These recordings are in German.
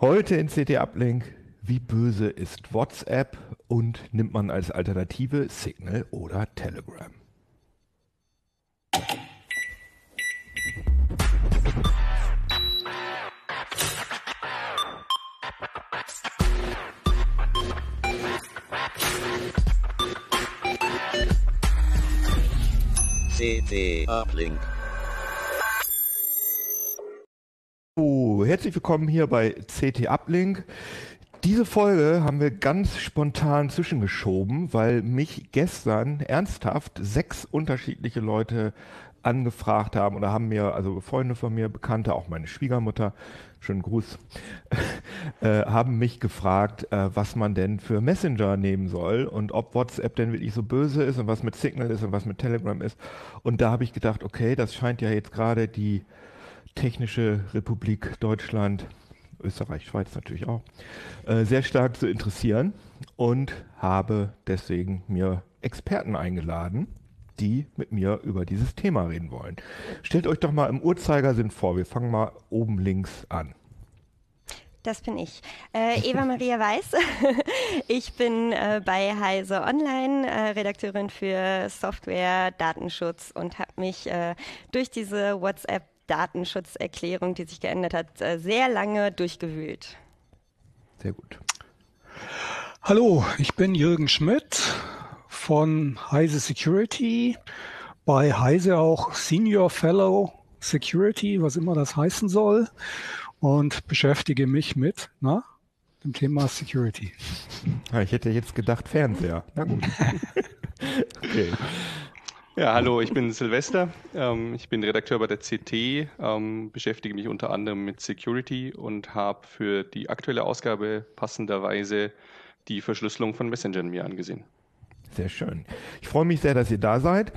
Heute in CT Uplink, wie böse ist WhatsApp und nimmt man als Alternative Signal oder Telegram? CT Uplink. Herzlich willkommen hier bei CT Uplink. Diese Folge haben wir ganz spontan zwischengeschoben, weil mich gestern ernsthaft sechs unterschiedliche Leute angefragt haben oder haben mir, also Freunde von mir, Bekannte, auch meine Schwiegermutter, schönen Gruß, äh, haben mich gefragt, äh, was man denn für Messenger nehmen soll und ob WhatsApp denn wirklich so böse ist und was mit Signal ist und was mit Telegram ist. Und da habe ich gedacht, okay, das scheint ja jetzt gerade die Technische Republik Deutschland, Österreich, Schweiz natürlich auch, äh, sehr stark zu interessieren und habe deswegen mir Experten eingeladen die mit mir über dieses Thema reden wollen. Stellt euch doch mal im Uhrzeigersinn vor, wir fangen mal oben links an. Das bin ich. Äh, Eva Maria Weiß. ich bin äh, bei Heise Online äh, Redakteurin für Software, Datenschutz und habe mich äh, durch diese WhatsApp-Datenschutzerklärung, die sich geändert hat, äh, sehr lange durchgewühlt. Sehr gut. Hallo, ich bin Jürgen Schmidt von Heise Security, bei Heise auch Senior Fellow Security, was immer das heißen soll, und beschäftige mich mit na, dem Thema Security. Ich hätte jetzt gedacht Fernseher. Na gut. okay. Ja, hallo, ich bin Silvester. Ähm, ich bin Redakteur bei der CT, ähm, beschäftige mich unter anderem mit Security und habe für die aktuelle Ausgabe passenderweise die Verschlüsselung von Messengern mir angesehen. Sehr schön. Ich freue mich sehr, dass ihr da seid.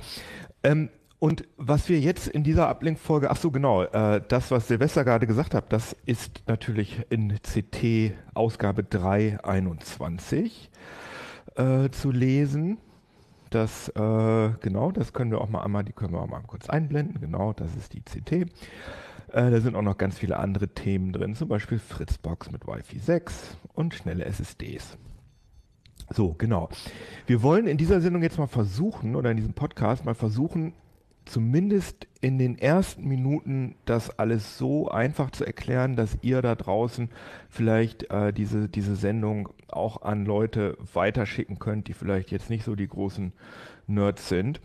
Ähm, und was wir jetzt in dieser Ablink-Folge, ach so genau, äh, das, was Silvester gerade gesagt hat, das ist natürlich in CT Ausgabe 321 äh, zu lesen. Das, äh, genau, das können wir auch mal einmal, die können wir auch mal kurz einblenden. Genau, das ist die CT. Äh, da sind auch noch ganz viele andere Themen drin, zum Beispiel Fritzbox mit Wi-Fi 6 und schnelle SSDs. So, genau. Wir wollen in dieser Sendung jetzt mal versuchen, oder in diesem Podcast mal versuchen, zumindest in den ersten Minuten das alles so einfach zu erklären, dass ihr da draußen vielleicht äh, diese, diese Sendung auch an Leute weiterschicken könnt, die vielleicht jetzt nicht so die großen Nerds sind.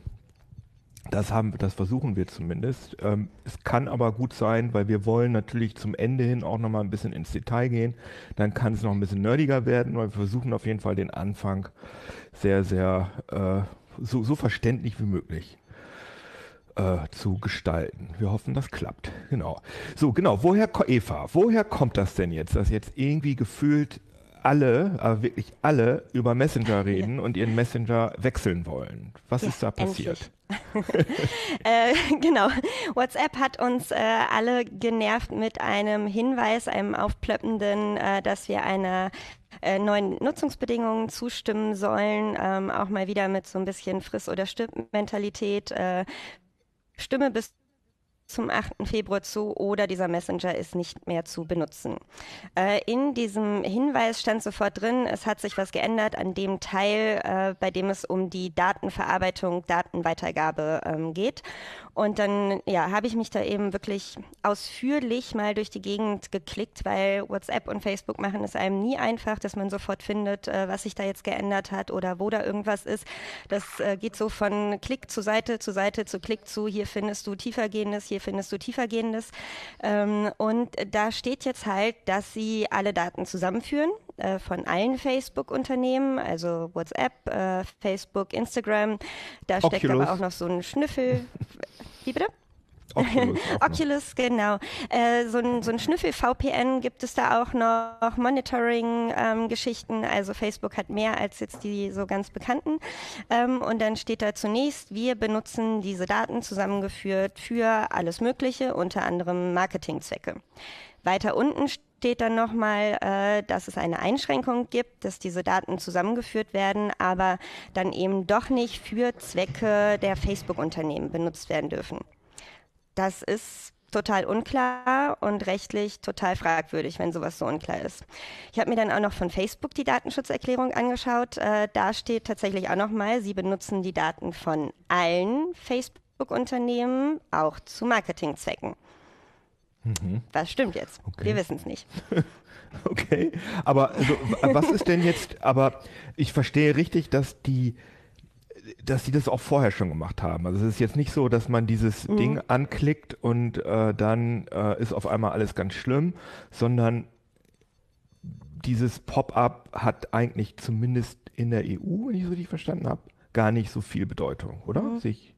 Das haben, das versuchen wir zumindest. Ähm, es kann aber gut sein, weil wir wollen natürlich zum Ende hin auch noch mal ein bisschen ins Detail gehen. Dann kann es noch ein bisschen nerdiger werden, weil wir versuchen auf jeden Fall den Anfang sehr, sehr äh, so, so verständlich wie möglich äh, zu gestalten. Wir hoffen, das klappt. Genau. So, genau. Woher, Eva, woher kommt das denn jetzt, dass jetzt irgendwie gefühlt alle, aber wirklich alle über Messenger reden ja. und ihren Messenger wechseln wollen. Was ja, ist da passiert? äh, genau. WhatsApp hat uns äh, alle genervt mit einem Hinweis, einem aufplöppenden, äh, dass wir einer äh, neuen Nutzungsbedingungen zustimmen sollen, ähm, auch mal wieder mit so ein bisschen Friss- oder Stirb-Mentalität. Äh, Stimme bis zum 8. Februar zu oder dieser Messenger ist nicht mehr zu benutzen. Äh, in diesem Hinweis stand sofort drin, es hat sich was geändert an dem Teil, äh, bei dem es um die Datenverarbeitung, Datenweitergabe ähm, geht. Und dann ja, habe ich mich da eben wirklich ausführlich mal durch die Gegend geklickt, weil WhatsApp und Facebook machen es einem nie einfach, dass man sofort findet, äh, was sich da jetzt geändert hat oder wo da irgendwas ist. Das äh, geht so von Klick zu Seite zu Seite zu Klick zu, hier findest du tiefergehendes, hier findest du tiefergehendes. Ähm, und da steht jetzt halt, dass sie alle Daten zusammenführen äh, von allen Facebook-Unternehmen, also WhatsApp, äh, Facebook, Instagram. Da Oculus. steckt aber auch noch so ein Schnüffel. Wie bitte? Oculus, Oculus genau. Äh, so, ein, so ein Schnüffel-VPN gibt es da auch noch, Monitoring-Geschichten. Ähm, also Facebook hat mehr als jetzt die so ganz bekannten. Ähm, und dann steht da zunächst, wir benutzen diese Daten zusammengeführt für alles Mögliche, unter anderem Marketingzwecke. Weiter unten steht dann nochmal, äh, dass es eine Einschränkung gibt, dass diese Daten zusammengeführt werden, aber dann eben doch nicht für Zwecke der Facebook-Unternehmen benutzt werden dürfen. Das ist total unklar und rechtlich total fragwürdig, wenn sowas so unklar ist. Ich habe mir dann auch noch von Facebook die Datenschutzerklärung angeschaut. Äh, da steht tatsächlich auch nochmal, sie benutzen die Daten von allen Facebook-Unternehmen auch zu Marketingzwecken. Mhm. Was stimmt jetzt? Okay. Wir wissen es nicht. okay, aber also, was ist denn jetzt, aber ich verstehe richtig, dass die dass sie das auch vorher schon gemacht haben. Also es ist jetzt nicht so, dass man dieses mhm. Ding anklickt und äh, dann äh, ist auf einmal alles ganz schlimm, sondern dieses Pop-up hat eigentlich zumindest in der EU, wenn ich es richtig verstanden habe, gar nicht so viel Bedeutung, oder? Mhm. Sich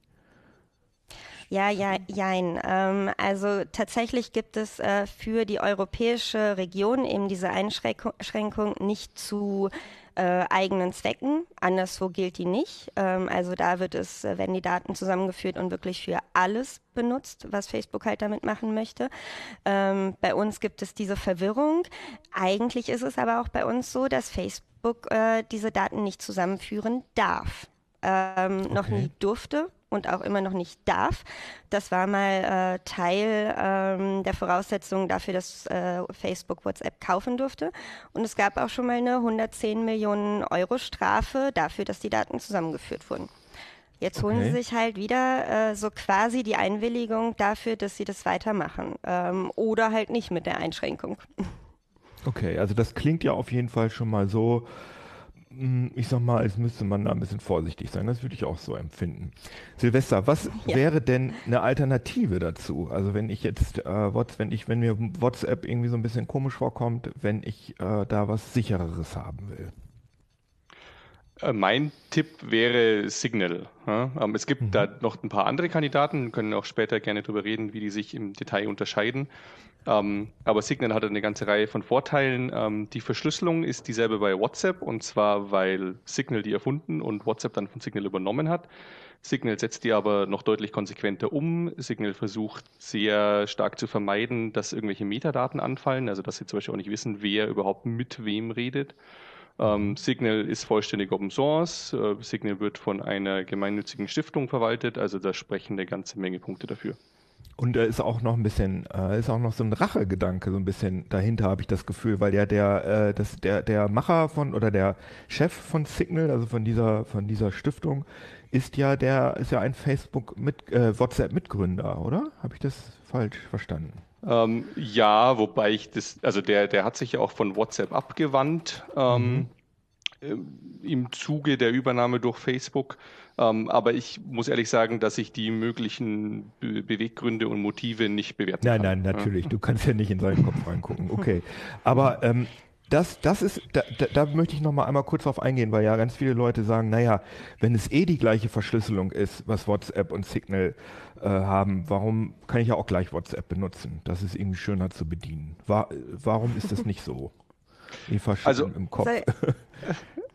ja, ja, jein. Ähm, also tatsächlich gibt es äh, für die europäische Region eben diese Einschränkung nicht zu äh, eigenen Zwecken. Anderswo gilt die nicht. Ähm, also da wird es, äh, werden die Daten zusammengeführt und wirklich für alles benutzt, was Facebook halt damit machen möchte. Ähm, bei uns gibt es diese Verwirrung. Eigentlich ist es aber auch bei uns so, dass Facebook äh, diese Daten nicht zusammenführen darf. Ähm, okay. Noch nie durfte und auch immer noch nicht darf. Das war mal äh, Teil ähm, der Voraussetzungen dafür, dass äh, Facebook WhatsApp kaufen durfte. Und es gab auch schon mal eine 110 Millionen Euro Strafe dafür, dass die Daten zusammengeführt wurden. Jetzt holen okay. sie sich halt wieder äh, so quasi die Einwilligung dafür, dass sie das weitermachen. Ähm, oder halt nicht mit der Einschränkung. Okay, also das klingt ja auf jeden Fall schon mal so, ich sag mal, als müsste man da ein bisschen vorsichtig sein. Das würde ich auch so empfinden. Silvester, was ja. wäre denn eine Alternative dazu? Also wenn ich jetzt äh, wenn ich, wenn mir WhatsApp irgendwie so ein bisschen komisch vorkommt, wenn ich äh, da was sichereres haben will. Äh, mein Tipp wäre Signal. Ähm, es gibt mhm. da noch ein paar andere Kandidaten, können auch später gerne darüber reden, wie die sich im Detail unterscheiden. Ähm, aber Signal hat eine ganze Reihe von Vorteilen. Ähm, die Verschlüsselung ist dieselbe bei WhatsApp und zwar, weil Signal die erfunden und WhatsApp dann von Signal übernommen hat. Signal setzt die aber noch deutlich konsequenter um. Signal versucht sehr stark zu vermeiden, dass irgendwelche Metadaten anfallen, also dass sie zum Beispiel auch nicht wissen, wer überhaupt mit wem redet. Ähm, Signal ist vollständig Open Source. Äh, Signal wird von einer gemeinnützigen Stiftung verwaltet, also da sprechen eine ganze Menge Punkte dafür. Und da ist auch noch ein bisschen, äh, ist auch noch so ein Rachegedanke so ein bisschen dahinter, habe ich das Gefühl, weil ja der, äh, das, der, der Macher von oder der Chef von Signal, also von dieser, von dieser Stiftung, ist ja der, ist ja ein Facebook mit äh, WhatsApp-Mitgründer, oder? Habe ich das falsch verstanden? Ähm, ja, wobei ich das, also der, der hat sich ja auch von WhatsApp abgewandt. Ähm, mhm. Äh, im Zuge der Übernahme durch Facebook. Ähm, aber ich muss ehrlich sagen, dass ich die möglichen Be Beweggründe und Motive nicht bewerten nein, kann. Nein, nein, natürlich. Du kannst ja nicht in seinen Kopf reingucken. Okay. Aber ähm, das, das ist, da, da, da möchte ich noch mal einmal kurz drauf eingehen, weil ja ganz viele Leute sagen, naja, wenn es eh die gleiche Verschlüsselung ist, was WhatsApp und Signal äh, haben, warum kann ich ja auch gleich WhatsApp benutzen? Das ist irgendwie schöner zu bedienen. War, warum ist das nicht so? Eva also, im Kopf.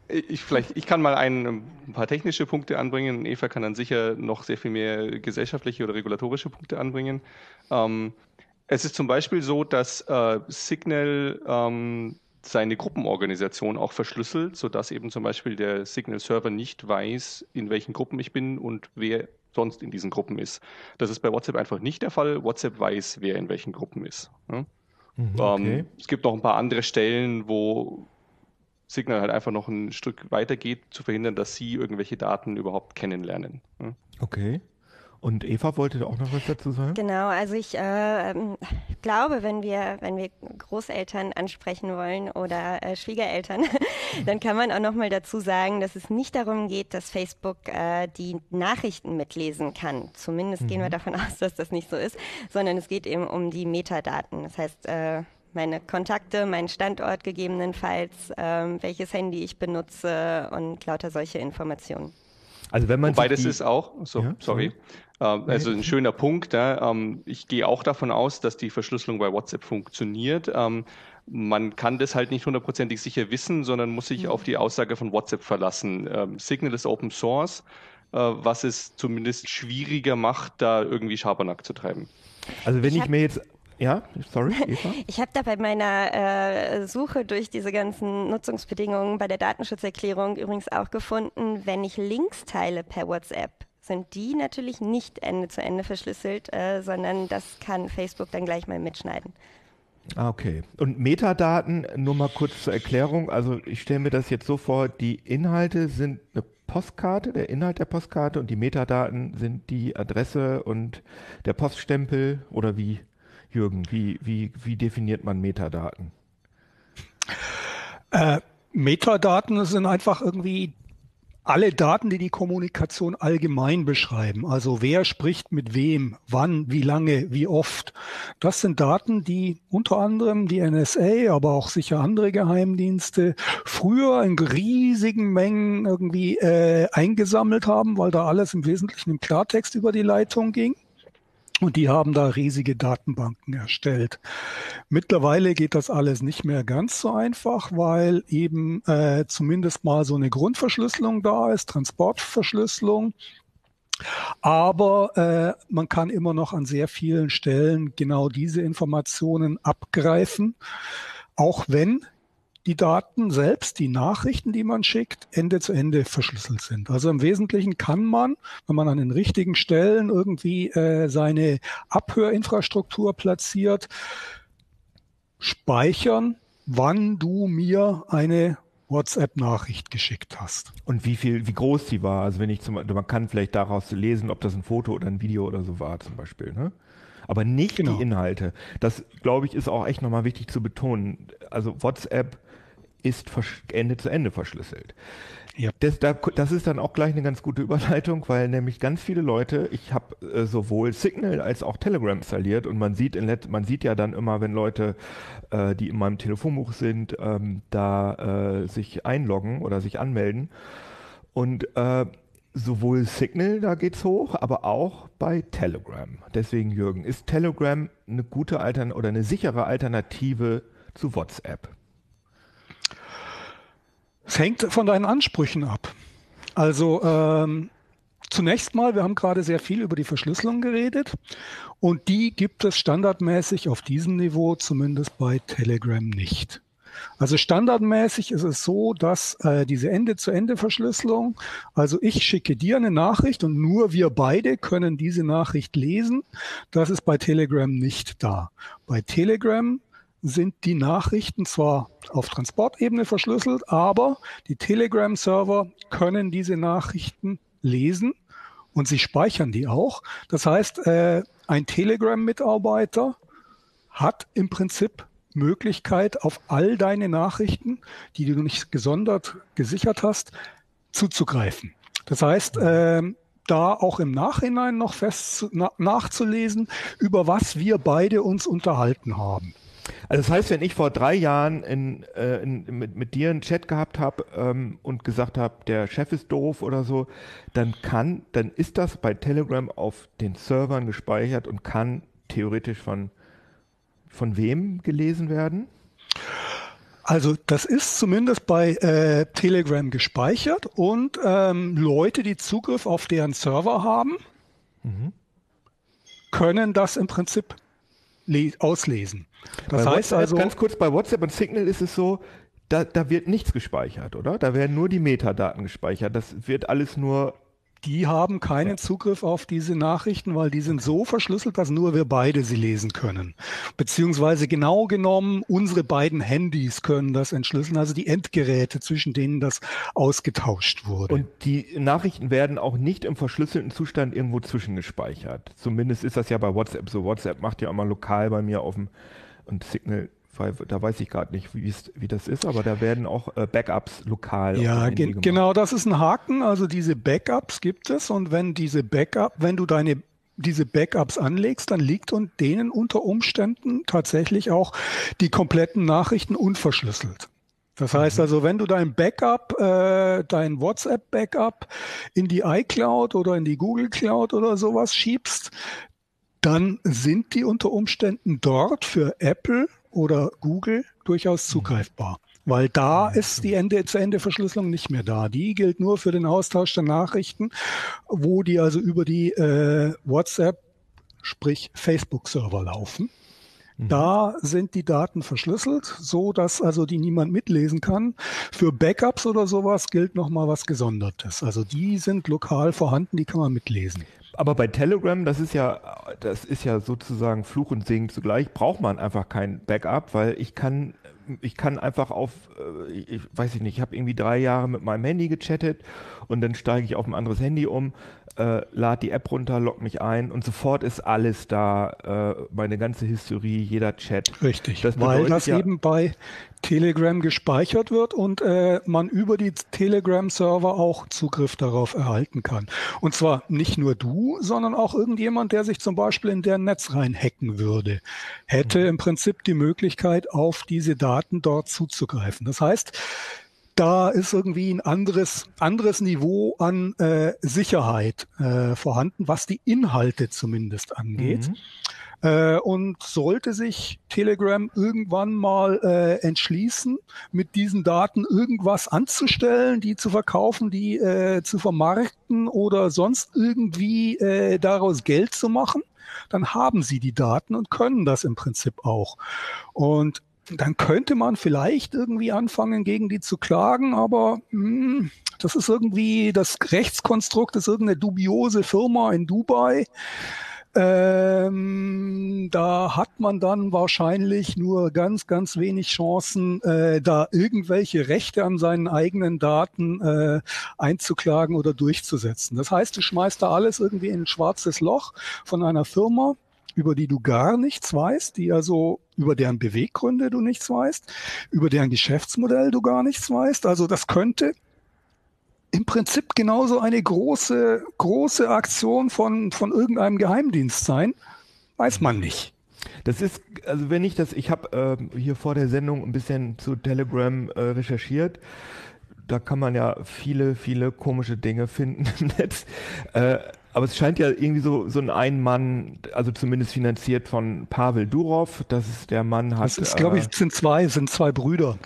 Ich, vielleicht, ich kann mal ein, ein, paar technische Punkte anbringen. Eva kann dann sicher noch sehr viel mehr gesellschaftliche oder regulatorische Punkte anbringen. Ähm, es ist zum Beispiel so, dass äh, Signal ähm, seine Gruppenorganisation auch verschlüsselt, sodass eben zum Beispiel der Signal-Server nicht weiß, in welchen Gruppen ich bin und wer sonst in diesen Gruppen ist. Das ist bei WhatsApp einfach nicht der Fall. WhatsApp weiß, wer in welchen Gruppen ist. Mhm, ähm, okay. ähm, es gibt noch ein paar andere Stellen, wo Signal halt einfach noch ein Stück weiter geht, zu verhindern, dass sie irgendwelche Daten überhaupt kennenlernen. Okay. Und Eva wollte auch noch was dazu sagen? Genau, also ich äh, ähm, glaube, wenn wir, wenn wir Großeltern ansprechen wollen oder äh, Schwiegereltern, dann kann man auch noch mal dazu sagen, dass es nicht darum geht, dass Facebook äh, die Nachrichten mitlesen kann. Zumindest mhm. gehen wir mhm. davon aus, dass das nicht so ist, sondern es geht eben um die Metadaten. Das heißt, äh, meine Kontakte, meinen Standort gegebenenfalls, ähm, welches Handy ich benutze und lauter solche Informationen. Also wenn man Wobei das ist auch, so, ja, sorry, sorry. Äh, also ein schöner Punkt. Ja, ähm, ich gehe auch davon aus, dass die Verschlüsselung bei WhatsApp funktioniert. Ähm, man kann das halt nicht hundertprozentig sicher wissen, sondern muss sich mhm. auf die Aussage von WhatsApp verlassen. Ähm, Signal ist Open Source, äh, was es zumindest schwieriger macht, da irgendwie Schabernack zu treiben. Also wenn ich, ich mir jetzt ja, sorry, Eva? Ich habe da bei meiner äh, Suche durch diese ganzen Nutzungsbedingungen bei der Datenschutzerklärung übrigens auch gefunden, wenn ich Links teile per WhatsApp, sind die natürlich nicht Ende zu Ende verschlüsselt, äh, sondern das kann Facebook dann gleich mal mitschneiden. Ah, okay. Und Metadaten, nur mal kurz zur Erklärung. Also ich stelle mir das jetzt so vor, die Inhalte sind eine Postkarte, der Inhalt der Postkarte und die Metadaten sind die Adresse und der Poststempel oder wie, Jürgen, wie, wie, wie definiert man Metadaten? Äh, Metadaten sind einfach irgendwie alle Daten, die die Kommunikation allgemein beschreiben. Also wer spricht mit wem, wann, wie lange, wie oft. Das sind Daten, die unter anderem die NSA, aber auch sicher andere Geheimdienste früher in riesigen Mengen irgendwie äh, eingesammelt haben, weil da alles im Wesentlichen im Klartext über die Leitung ging. Und die haben da riesige Datenbanken erstellt. Mittlerweile geht das alles nicht mehr ganz so einfach, weil eben äh, zumindest mal so eine Grundverschlüsselung da ist, Transportverschlüsselung. Aber äh, man kann immer noch an sehr vielen Stellen genau diese Informationen abgreifen, auch wenn die Daten selbst, die Nachrichten, die man schickt, Ende zu Ende verschlüsselt sind. Also im Wesentlichen kann man, wenn man an den richtigen Stellen irgendwie äh, seine Abhörinfrastruktur platziert, speichern, wann du mir eine WhatsApp-Nachricht geschickt hast. Und wie viel, wie groß die war. Also wenn ich zum man kann vielleicht daraus lesen, ob das ein Foto oder ein Video oder so war zum Beispiel, ne? Aber nicht genau. die Inhalte. Das, glaube ich, ist auch echt nochmal wichtig zu betonen. Also WhatsApp ist Ende zu Ende verschlüsselt. Ja. Das, das, ist dann auch gleich eine ganz gute Überleitung, weil nämlich ganz viele Leute, ich habe äh, sowohl Signal als auch Telegram installiert und man sieht, in man sieht ja dann immer, wenn Leute, äh, die in meinem Telefonbuch sind, ähm, da äh, sich einloggen oder sich anmelden. Und äh, sowohl Signal, da geht's hoch, aber auch bei Telegram. Deswegen, Jürgen, ist Telegram eine gute Altern oder eine sichere Alternative zu WhatsApp? Es hängt von deinen Ansprüchen ab. Also ähm, zunächst mal, wir haben gerade sehr viel über die Verschlüsselung geredet und die gibt es standardmäßig auf diesem Niveau zumindest bei Telegram nicht. Also standardmäßig ist es so, dass äh, diese Ende-zu-Ende-Verschlüsselung, also ich schicke dir eine Nachricht und nur wir beide können diese Nachricht lesen, das ist bei Telegram nicht da. Bei Telegram sind die Nachrichten zwar auf Transportebene verschlüsselt, aber die Telegram-Server können diese Nachrichten lesen und sie speichern die auch. Das heißt, äh, ein Telegram-Mitarbeiter hat im Prinzip Möglichkeit, auf all deine Nachrichten, die du nicht gesondert gesichert hast, zuzugreifen. Das heißt, äh, da auch im Nachhinein noch fest na, nachzulesen, über was wir beide uns unterhalten haben. Also das heißt, wenn ich vor drei Jahren in, äh, in, mit, mit dir einen Chat gehabt habe ähm, und gesagt habe, der Chef ist doof oder so, dann kann, dann ist das bei Telegram auf den Servern gespeichert und kann theoretisch von, von wem gelesen werden? Also das ist zumindest bei äh, Telegram gespeichert und ähm, Leute, die Zugriff auf deren Server haben, mhm. können das im Prinzip auslesen. Das bei heißt WhatsApp, also. Ganz kurz, bei WhatsApp und Signal ist es so, da, da wird nichts gespeichert, oder? Da werden nur die Metadaten gespeichert. Das wird alles nur die haben keinen. Zugriff auf diese Nachrichten, weil die sind so verschlüsselt, dass nur wir beide sie lesen können. Beziehungsweise genau genommen, unsere beiden Handys können das entschlüsseln, also die Endgeräte, zwischen denen das ausgetauscht wurde. Und die Nachrichten werden auch nicht im verschlüsselten Zustand irgendwo zwischengespeichert. Zumindest ist das ja bei WhatsApp so. WhatsApp macht ja immer lokal bei mir auf dem und Signal da weiß ich gerade nicht, wie das ist, aber da werden auch äh, Backups lokal. Ja, ge genau, das ist ein Haken. Also diese Backups gibt es und wenn diese Backup, wenn du deine diese Backups anlegst, dann liegt und denen unter Umständen tatsächlich auch die kompletten Nachrichten unverschlüsselt. Das heißt mhm. also, wenn du dein Backup, äh, dein WhatsApp-Backup in die iCloud oder in die Google Cloud oder sowas schiebst, dann sind die unter Umständen dort für Apple oder Google durchaus mhm. zugreifbar. Weil da ist die Ende-zu-Ende-Verschlüsselung nicht mehr da. Die gilt nur für den Austausch der Nachrichten, wo die also über die äh, WhatsApp, sprich Facebook-Server laufen. Mhm. Da sind die Daten verschlüsselt, so dass also die niemand mitlesen kann. Für Backups oder sowas gilt nochmal was Gesondertes. Also die sind lokal vorhanden, die kann man mitlesen. Aber bei Telegram, das ist ja, das ist ja sozusagen Fluch und Segen zugleich, braucht man einfach kein Backup, weil ich kann, ich kann einfach auf, äh, ich weiß ich nicht, ich habe irgendwie drei Jahre mit meinem Handy gechattet und dann steige ich auf ein anderes Handy um äh, lade die App runter, log mich ein und sofort ist alles da, äh, meine ganze Historie, jeder Chat. Richtig, das weil das ja, eben bei Telegram gespeichert wird und äh, man über die Telegram-Server auch Zugriff darauf erhalten kann. Und zwar nicht nur du, sondern auch irgendjemand, der sich zum Beispiel in deren Netz reinhacken würde, hätte mhm. im Prinzip die Möglichkeit, auf diese Daten dort zuzugreifen. Das heißt, da ist irgendwie ein anderes, anderes Niveau an äh, Sicherheit äh, vorhanden, was die Inhalte zumindest angeht. Mhm. Äh, und sollte sich Telegram irgendwann mal äh, entschließen, mit diesen Daten irgendwas anzustellen, die zu verkaufen, die äh, zu vermarkten oder sonst irgendwie äh, daraus Geld zu machen, dann haben sie die Daten und können das im Prinzip auch. Und dann könnte man vielleicht irgendwie anfangen, gegen die zu klagen, aber mh, hm, das ist irgendwie, das Rechtskonstrukt ist irgendeine dubiose Firma in Dubai. Ähm, da hat man dann wahrscheinlich nur ganz, ganz wenig Chancen, äh, da irgendwelche Rechte an seinen eigenen Daten äh, einzuklagen oder durchzusetzen. Das heißt, du schmeißt da alles irgendwie in ein schwarzes Loch von einer Firma, über die du gar nichts weißt, die also über deren Beweggründe du nichts weißt, über deren Geschäftsmodell du gar nichts weißt. Also das könnte im Prinzip genauso eine große, große Aktion von, von irgendeinem Geheimdienst sein. Weiß man nicht. Das ist, also wenn ich das, ich habe äh, hier vor der Sendung ein bisschen zu Telegram äh, recherchiert. Da kann man ja viele, viele komische Dinge finden im Netz. Äh, aber es scheint ja irgendwie so, so ein Ein-Mann, also zumindest finanziert von Pavel Durov, das ist der Mann hat. Das ist, glaube ich, äh, sind zwei, sind zwei Brüder.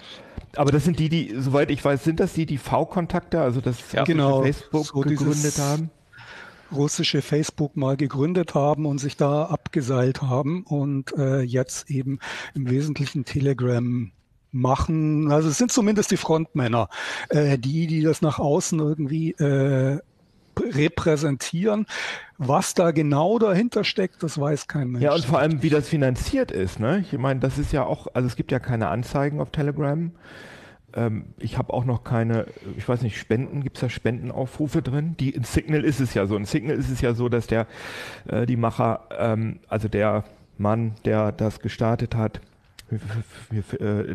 Aber das sind die, die, soweit ich weiß, sind das die, die V-Kontakte, also das ja, genau, Facebook so gegründet haben? russische Facebook mal gegründet haben und sich da abgeseilt haben und äh, jetzt eben im Wesentlichen Telegram machen. Also es sind zumindest die Frontmänner, äh, die, die das nach außen irgendwie äh, repräsentieren. Was da genau dahinter steckt, das weiß kein Mensch. Ja, und vor allem, wie das finanziert ist. Ne? Ich meine, das ist ja auch, also es gibt ja keine Anzeigen auf Telegram. Ähm, ich habe auch noch keine, ich weiß nicht, Spenden, gibt es da Spendenaufrufe drin? Die, in Signal ist es ja so. In Signal ist es ja so, dass der, äh, die Macher, ähm, also der Mann, der das gestartet hat,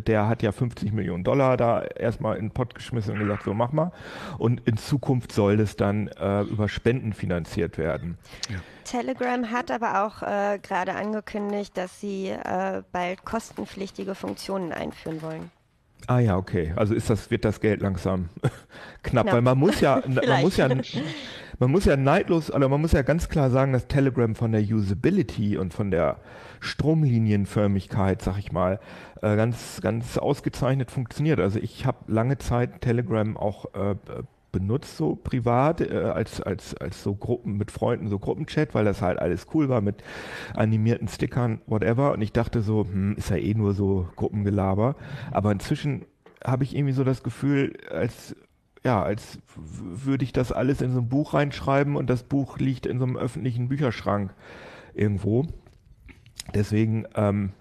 der hat ja 50 Millionen Dollar da erstmal in den Pott geschmissen und gesagt, so mach mal. Und in Zukunft soll das dann äh, über Spenden finanziert werden. Ja. Telegram hat aber auch äh, gerade angekündigt, dass sie äh, bald kostenpflichtige Funktionen einführen wollen. Ah ja, okay. Also ist das, wird das Geld langsam knapp, weil man muss ja, man muss ja, man muss ja neidlos, also man muss ja ganz klar sagen, dass Telegram von der Usability und von der Stromlinienförmigkeit, sag ich mal, äh, ganz, ganz ausgezeichnet funktioniert. Also ich habe lange Zeit Telegram auch äh, benutzt, so privat, äh, als, als, als so Gruppen mit Freunden, so Gruppenchat, weil das halt alles cool war mit animierten Stickern, whatever. Und ich dachte so, hm, ist ja eh nur so Gruppengelaber. Aber inzwischen habe ich irgendwie so das Gefühl, als ja, als würde ich das alles in so ein Buch reinschreiben und das Buch liegt in so einem öffentlichen Bücherschrank irgendwo. Deswegen, ähm,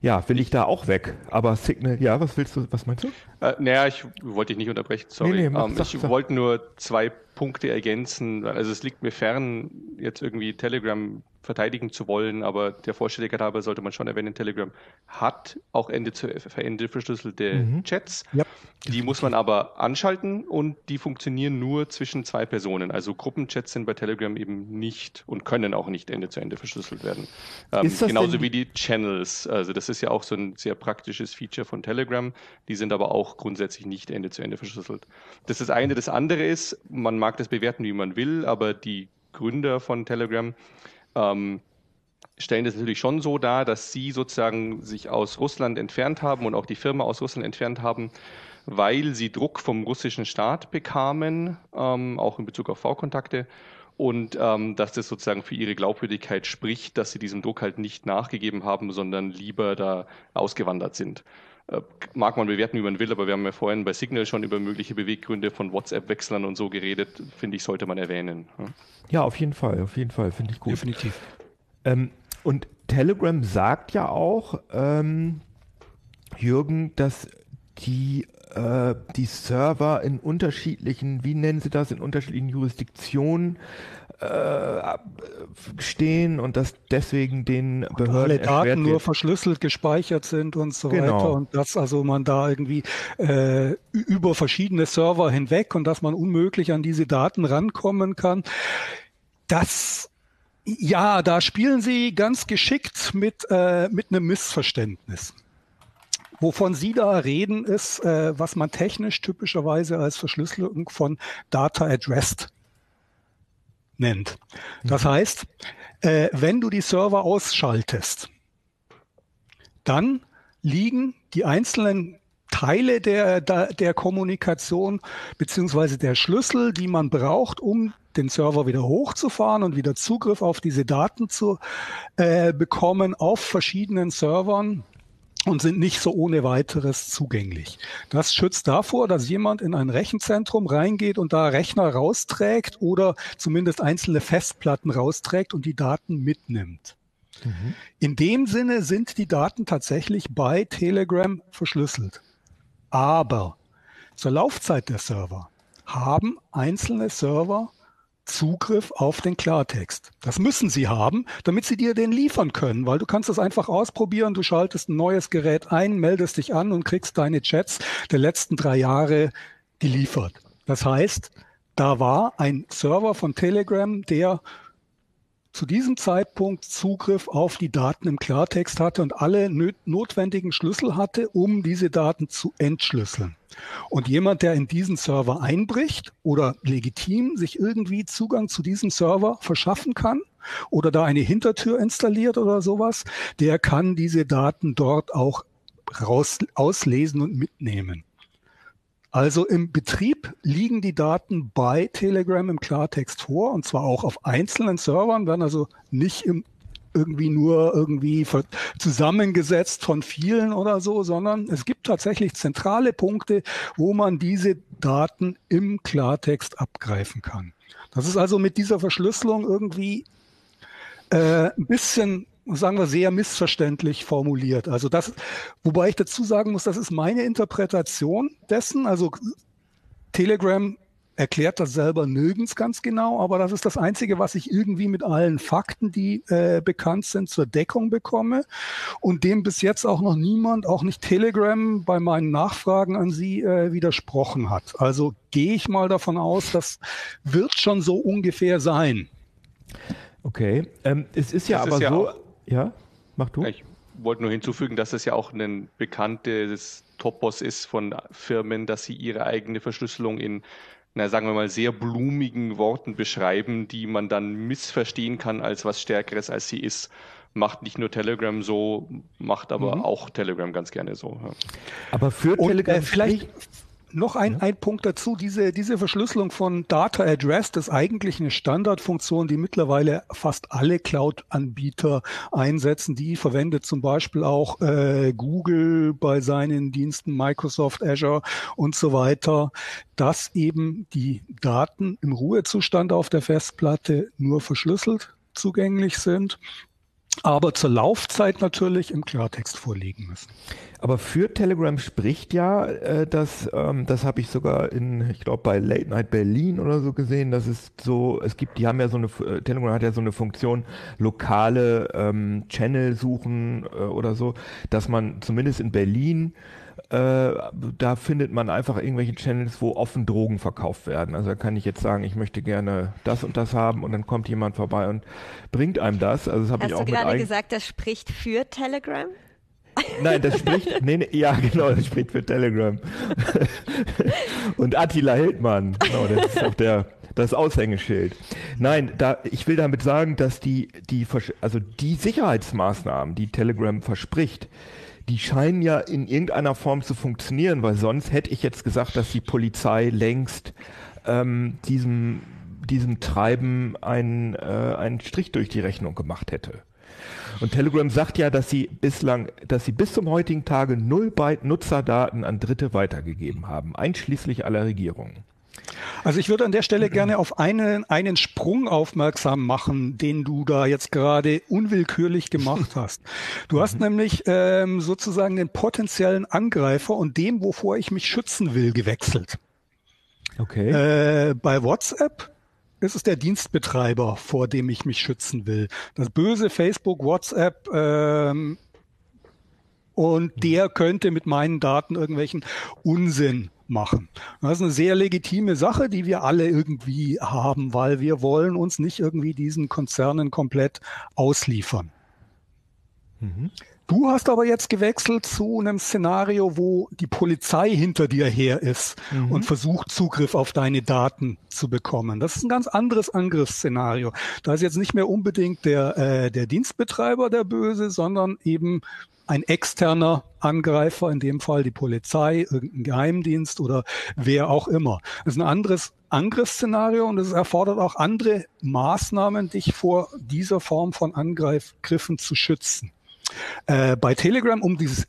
ja, will ich da auch weg. Aber Signal, ja, was willst du, was meinst du? Äh, naja, ich wollte dich nicht unterbrechen, sorry. Nee, nee, mach, ähm, sag, ich wollte nur zwei Punkte ergänzen. Also es liegt mir fern, jetzt irgendwie Telegram verteidigen zu wollen, aber der Vollständigkeit halber sollte man schon erwähnen, Telegram hat auch Ende zu Ende verschlüsselte mhm. Chats. Ja. Die muss man aber anschalten und die funktionieren nur zwischen zwei Personen. Also Gruppenchats sind bei Telegram eben nicht und können auch nicht Ende zu Ende verschlüsselt werden. Ähm, genauso wie die Channels. Also das ist ja auch so ein sehr praktisches Feature von Telegram. Die sind aber auch grundsätzlich nicht Ende zu Ende verschlüsselt. Das ist das eine. Das andere ist, man mag das bewerten, wie man will, aber die Gründer von Telegram ähm, stellen das natürlich schon so dar, dass sie sozusagen sich aus Russland entfernt haben und auch die Firma aus Russland entfernt haben, weil sie Druck vom russischen Staat bekamen, ähm, auch in Bezug auf V-Kontakte und ähm, dass das sozusagen für ihre Glaubwürdigkeit spricht, dass sie diesem Druck halt nicht nachgegeben haben, sondern lieber da ausgewandert sind. Äh, mag man bewerten, wie man will, aber wir haben ja vorhin bei Signal schon über mögliche Beweggründe von WhatsApp-Wechslern und so geredet, finde ich, sollte man erwähnen. Ja, auf jeden Fall, auf jeden Fall, finde ich gut. Definitiv. Ähm, und Telegram sagt ja auch, ähm, Jürgen, dass die, äh, die Server in unterschiedlichen, wie nennen sie das, in unterschiedlichen Jurisdiktionen äh, stehen und dass deswegen den Behörden alle Daten nur verschlüsselt gespeichert sind und so genau. weiter und dass also man da irgendwie äh, über verschiedene Server hinweg und dass man unmöglich an diese Daten rankommen kann. Das ja, da spielen sie ganz geschickt mit, äh, mit einem Missverständnis. Wovon Sie da reden, ist, äh, was man technisch typischerweise als Verschlüsselung von Data Addressed nennt. Das mhm. heißt, äh, wenn du die Server ausschaltest, dann liegen die einzelnen Teile der, der, der Kommunikation beziehungsweise der Schlüssel, die man braucht, um den Server wieder hochzufahren und wieder Zugriff auf diese Daten zu äh, bekommen auf verschiedenen Servern und sind nicht so ohne weiteres zugänglich. Das schützt davor, dass jemand in ein Rechenzentrum reingeht und da Rechner rausträgt oder zumindest einzelne Festplatten rausträgt und die Daten mitnimmt. Mhm. In dem Sinne sind die Daten tatsächlich bei Telegram verschlüsselt. Aber zur Laufzeit der Server haben einzelne Server Zugriff auf den Klartext. Das müssen sie haben, damit sie dir den liefern können, weil du kannst das einfach ausprobieren. Du schaltest ein neues Gerät ein, meldest dich an und kriegst deine Chats der letzten drei Jahre geliefert. Das heißt, da war ein Server von Telegram, der zu diesem Zeitpunkt Zugriff auf die Daten im Klartext hatte und alle notwendigen Schlüssel hatte, um diese Daten zu entschlüsseln. Und jemand, der in diesen Server einbricht oder legitim sich irgendwie Zugang zu diesem Server verschaffen kann oder da eine Hintertür installiert oder sowas, der kann diese Daten dort auch raus, auslesen und mitnehmen. Also im Betrieb liegen die Daten bei Telegram im Klartext vor und zwar auch auf einzelnen Servern, werden also nicht im irgendwie nur irgendwie zusammengesetzt von vielen oder so, sondern es gibt tatsächlich zentrale Punkte, wo man diese Daten im Klartext abgreifen kann. Das ist also mit dieser Verschlüsselung irgendwie äh, ein bisschen sagen wir, sehr missverständlich formuliert. Also das, wobei ich dazu sagen muss, das ist meine Interpretation dessen. Also Telegram erklärt das selber nirgends ganz genau, aber das ist das Einzige, was ich irgendwie mit allen Fakten, die äh, bekannt sind, zur Deckung bekomme und dem bis jetzt auch noch niemand, auch nicht Telegram, bei meinen Nachfragen an Sie äh, widersprochen hat. Also gehe ich mal davon aus, das wird schon so ungefähr sein. Okay, ähm, es ist ja das aber ist ja so, ja, mach du. Ich wollte nur hinzufügen, dass es ja auch ein bekanntes Topos ist von Firmen, dass sie ihre eigene Verschlüsselung in, na, sagen wir mal, sehr blumigen Worten beschreiben, die man dann missverstehen kann als was Stärkeres, als sie ist. Macht nicht nur Telegram so, macht aber mhm. auch Telegram ganz gerne so. Ja. Aber für Und, Telegram äh, vielleicht noch ein, ein Punkt dazu. Diese, diese Verschlüsselung von Data Address ist eigentlich eine Standardfunktion, die mittlerweile fast alle Cloud-Anbieter einsetzen. Die verwendet zum Beispiel auch äh, Google bei seinen Diensten, Microsoft Azure und so weiter, dass eben die Daten im Ruhezustand auf der Festplatte nur verschlüsselt zugänglich sind aber zur Laufzeit natürlich im Klartext vorliegen müssen. Aber für Telegram spricht ja, äh, dass, ähm, das habe ich sogar in, ich glaube bei Late Night Berlin oder so gesehen, dass es so, es gibt, die haben ja so eine, äh, Telegram hat ja so eine Funktion, lokale ähm, Channel suchen äh, oder so, dass man zumindest in Berlin da findet man einfach irgendwelche Channels, wo offen Drogen verkauft werden. Also da kann ich jetzt sagen, ich möchte gerne das und das haben und dann kommt jemand vorbei und bringt einem das. Also das habe ich auch du gerade gesagt, das spricht für Telegram? Nein, das spricht, nee, nee, ja genau, das spricht für Telegram. und Attila Hildmann, genau, das ist auch der, das Aushängeschild. Nein, da, ich will damit sagen, dass die, die, also die Sicherheitsmaßnahmen, die Telegram verspricht, die scheinen ja in irgendeiner Form zu funktionieren, weil sonst hätte ich jetzt gesagt, dass die Polizei längst ähm, diesem diesem Treiben einen, äh, einen Strich durch die Rechnung gemacht hätte. Und Telegram sagt ja, dass sie bislang, dass sie bis zum heutigen Tage null Byte Nutzerdaten an Dritte weitergegeben haben, einschließlich aller Regierungen. Also ich würde an der Stelle gerne auf einen, einen Sprung aufmerksam machen, den du da jetzt gerade unwillkürlich gemacht hast. Du hast nämlich ähm, sozusagen den potenziellen Angreifer und dem, wovor ich mich schützen will, gewechselt. Okay. Äh, bei WhatsApp ist es der Dienstbetreiber, vor dem ich mich schützen will. Das böse Facebook, WhatsApp ähm, und mhm. der könnte mit meinen Daten irgendwelchen Unsinn machen. Das ist eine sehr legitime Sache, die wir alle irgendwie haben, weil wir wollen uns nicht irgendwie diesen Konzernen komplett ausliefern. Mhm. Du hast aber jetzt gewechselt zu einem Szenario, wo die Polizei hinter dir her ist mhm. und versucht, Zugriff auf deine Daten zu bekommen. Das ist ein ganz anderes Angriffsszenario. Da ist jetzt nicht mehr unbedingt der, äh, der Dienstbetreiber der Böse, sondern eben ein externer Angreifer, in dem Fall die Polizei, irgendein Geheimdienst oder wer auch immer. Das ist ein anderes Angriffsszenario und es erfordert auch andere Maßnahmen, dich vor dieser Form von Angriffen zu schützen. Äh, bei Telegram, um dieses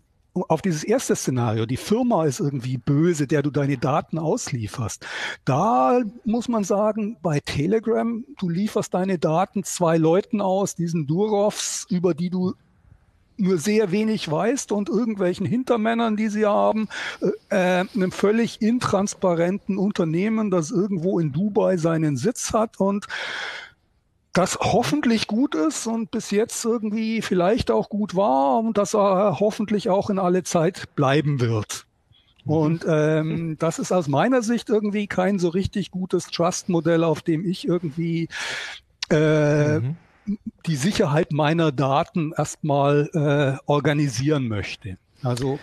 auf dieses erste Szenario, die Firma ist irgendwie böse, der du deine Daten auslieferst. Da muss man sagen, bei Telegram, du lieferst deine Daten zwei Leuten aus, diesen Durovs, über die du nur sehr wenig weißt und irgendwelchen Hintermännern, die sie haben, äh, äh, einem völlig intransparenten Unternehmen, das irgendwo in Dubai seinen Sitz hat und das hoffentlich gut ist und bis jetzt irgendwie vielleicht auch gut war und dass er hoffentlich auch in alle Zeit bleiben wird. Mhm. Und ähm, das ist aus meiner Sicht irgendwie kein so richtig gutes Trust-Modell, auf dem ich irgendwie äh, mhm die Sicherheit meiner Daten erstmal äh, organisieren möchte. Also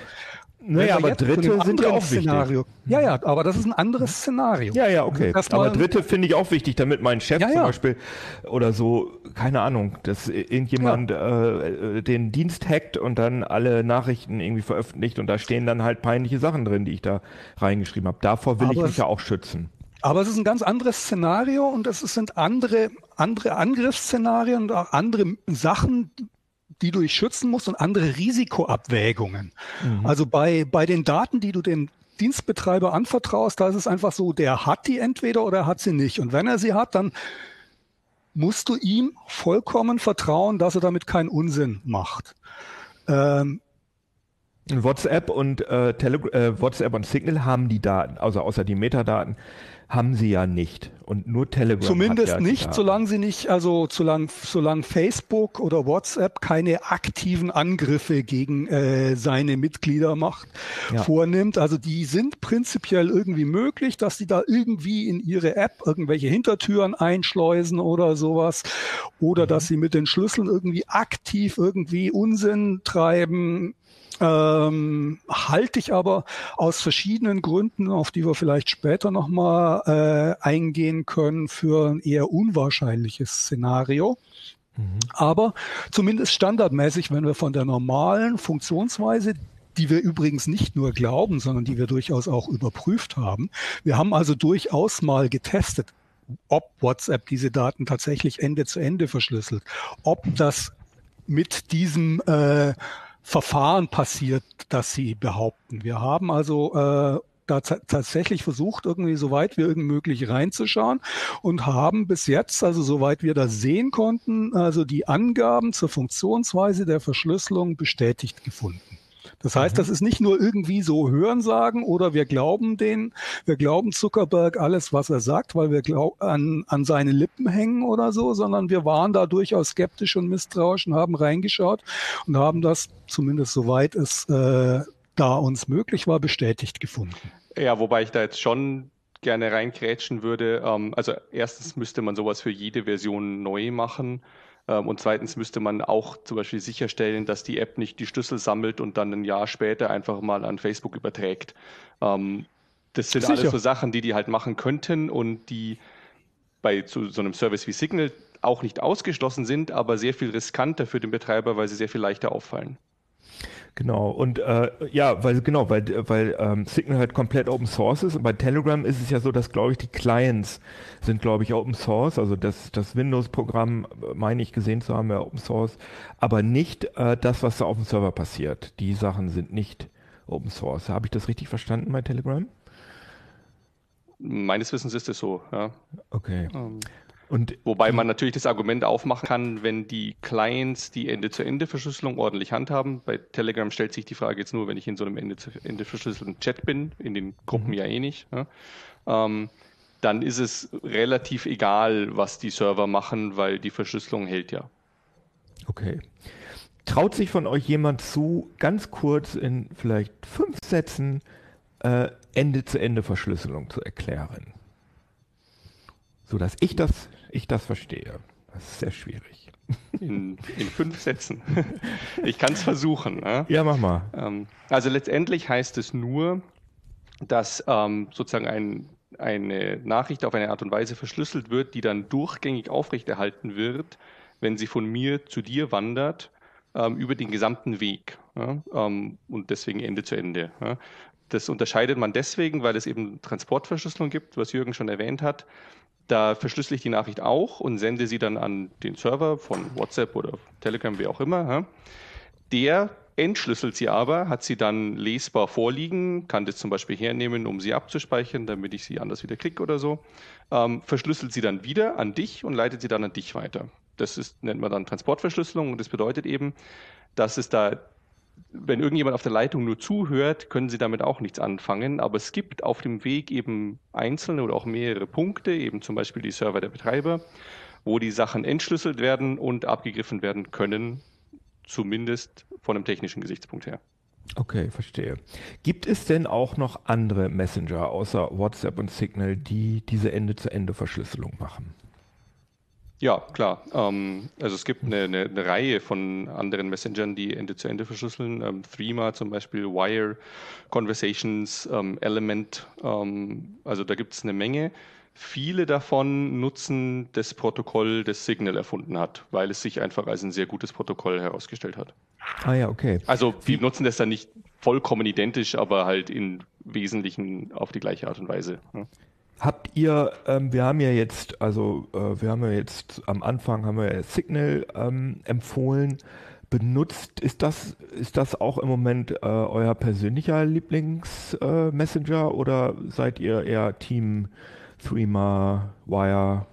naja, aber Dritte sind ja auch Szenario. wichtig. Ja, ja, aber das ist ein anderes Szenario. Ja, ja, okay. Aber Dritte finde ich auch wichtig, damit mein Chef ja, ja. zum Beispiel oder so, keine Ahnung, dass irgendjemand ja. äh, den Dienst hackt und dann alle Nachrichten irgendwie veröffentlicht und da stehen dann halt peinliche Sachen drin, die ich da reingeschrieben habe. Davor will aber ich mich ja auch schützen. Aber es ist ein ganz anderes Szenario und es sind andere, andere Angriffsszenarien und auch andere Sachen, die du dich schützen musst und andere Risikoabwägungen. Mhm. Also bei, bei den Daten, die du dem Dienstbetreiber anvertraust, da ist es einfach so, der hat die entweder oder er hat sie nicht. Und wenn er sie hat, dann musst du ihm vollkommen vertrauen, dass er damit keinen Unsinn macht. Ähm, WhatsApp und äh, äh, WhatsApp und Signal haben die Daten, also außer die Metadaten, haben sie ja nicht. Und nur Telegram. Zumindest ja nicht, solange sie nicht, also solange, solange Facebook oder WhatsApp keine aktiven Angriffe gegen äh, seine Mitglieder macht, ja. vornimmt. Also die sind prinzipiell irgendwie möglich, dass sie da irgendwie in ihre App irgendwelche Hintertüren einschleusen oder sowas. Oder mhm. dass sie mit den Schlüsseln irgendwie aktiv irgendwie Unsinn treiben ähm, halte ich aber aus verschiedenen Gründen, auf die wir vielleicht später nochmal äh, eingehen können, für ein eher unwahrscheinliches Szenario. Mhm. Aber zumindest standardmäßig, wenn wir von der normalen Funktionsweise, die wir übrigens nicht nur glauben, sondern die wir durchaus auch überprüft haben. Wir haben also durchaus mal getestet, ob WhatsApp diese Daten tatsächlich Ende zu Ende verschlüsselt, ob das mit diesem äh, Verfahren passiert, das sie behaupten. Wir haben also äh, da tatsächlich versucht, irgendwie so weit wie irgend möglich reinzuschauen und haben bis jetzt, also soweit wir das sehen konnten, also die Angaben zur Funktionsweise der Verschlüsselung bestätigt gefunden. Das heißt, mhm. das ist nicht nur irgendwie so Hörensagen oder wir glauben den, wir glauben Zuckerberg alles, was er sagt, weil wir glaub, an, an seine Lippen hängen oder so, sondern wir waren da durchaus skeptisch und misstrauisch und haben reingeschaut und haben das zumindest soweit es äh, da uns möglich war, bestätigt gefunden. Ja, wobei ich da jetzt schon gerne reinkrätschen würde. Ähm, also erstens müsste man sowas für jede Version neu machen. Ähm, und zweitens müsste man auch zum Beispiel sicherstellen, dass die App nicht die Schlüssel sammelt und dann ein Jahr später einfach mal an Facebook überträgt. Ähm, das sind Sicher. alles so Sachen, die die halt machen könnten und die bei so, so einem Service wie Signal auch nicht ausgeschlossen sind, aber sehr viel riskanter für den Betreiber, weil sie sehr viel leichter auffallen. Genau, und äh, ja, weil genau, weil, weil ähm, Signal halt komplett Open Source ist und bei Telegram ist es ja so, dass glaube ich die Clients sind glaube ich Open Source, also das, das Windows-Programm äh, meine ich gesehen zu haben, ja Open Source, aber nicht äh, das, was da auf dem Server passiert. Die Sachen sind nicht Open Source. Habe ich das richtig verstanden bei Telegram? Meines Wissens ist es so, ja. Okay. Ähm, und Wobei man natürlich das Argument aufmachen kann, wenn die Clients die Ende-zu-Ende-Verschlüsselung ordentlich handhaben. Bei Telegram stellt sich die Frage jetzt nur, wenn ich in so einem Ende-zu-Ende verschlüsselten Chat bin, in den Gruppen mhm. ja eh nicht. Ja, ähm, dann ist es relativ egal, was die Server machen, weil die Verschlüsselung hält ja. Okay. Traut sich von euch jemand zu, ganz kurz in vielleicht fünf Sätzen äh, Ende-zu-Ende-Verschlüsselung zu erklären? Sodass ich das ich das verstehe. Das ist sehr schwierig. In, in fünf Sätzen. Ich kann es versuchen. Ne? Ja, mach mal. Ähm, also letztendlich heißt es nur, dass ähm, sozusagen ein, eine Nachricht auf eine Art und Weise verschlüsselt wird, die dann durchgängig aufrechterhalten wird, wenn sie von mir zu dir wandert, ähm, über den gesamten Weg. Ja? Ähm, und deswegen Ende zu Ende. Ja? Das unterscheidet man deswegen, weil es eben Transportverschlüsselung gibt, was Jürgen schon erwähnt hat. Da verschlüssel ich die Nachricht auch und sende sie dann an den Server von WhatsApp oder Telegram, wie auch immer. Der entschlüsselt sie aber, hat sie dann lesbar vorliegen, kann das zum Beispiel hernehmen, um sie abzuspeichern, damit ich sie anders wieder kriege oder so. Ähm, verschlüsselt sie dann wieder an dich und leitet sie dann an dich weiter. Das ist, nennt man dann Transportverschlüsselung und das bedeutet eben, dass es da wenn irgendjemand auf der Leitung nur zuhört, können Sie damit auch nichts anfangen. Aber es gibt auf dem Weg eben einzelne oder auch mehrere Punkte, eben zum Beispiel die Server der Betreiber, wo die Sachen entschlüsselt werden und abgegriffen werden können, zumindest von einem technischen Gesichtspunkt her. Okay, verstehe. Gibt es denn auch noch andere Messenger außer WhatsApp und Signal, die diese Ende-zu-Ende-Verschlüsselung machen? Ja, klar. Ähm, also es gibt eine, eine, eine, Reihe von anderen Messengern, die Ende-zu-Ende verschlüsseln. Ähm, Threema zum Beispiel, Wire, Conversations, ähm, Element. Ähm, also da gibt es eine Menge. Viele davon nutzen das Protokoll, das Signal erfunden hat, weil es sich einfach als ein sehr gutes Protokoll herausgestellt hat. Ah ja, okay. Also die nutzen das dann nicht vollkommen identisch, aber halt in Wesentlichen auf die gleiche Art und Weise. Ja. Habt ihr, ähm, wir haben ja jetzt, also äh, wir haben ja jetzt am Anfang haben wir ja Signal ähm, empfohlen. Benutzt, ist das, ist das auch im Moment äh, euer persönlicher Lieblings-Messenger äh, oder seid ihr eher Team Threema, Wire?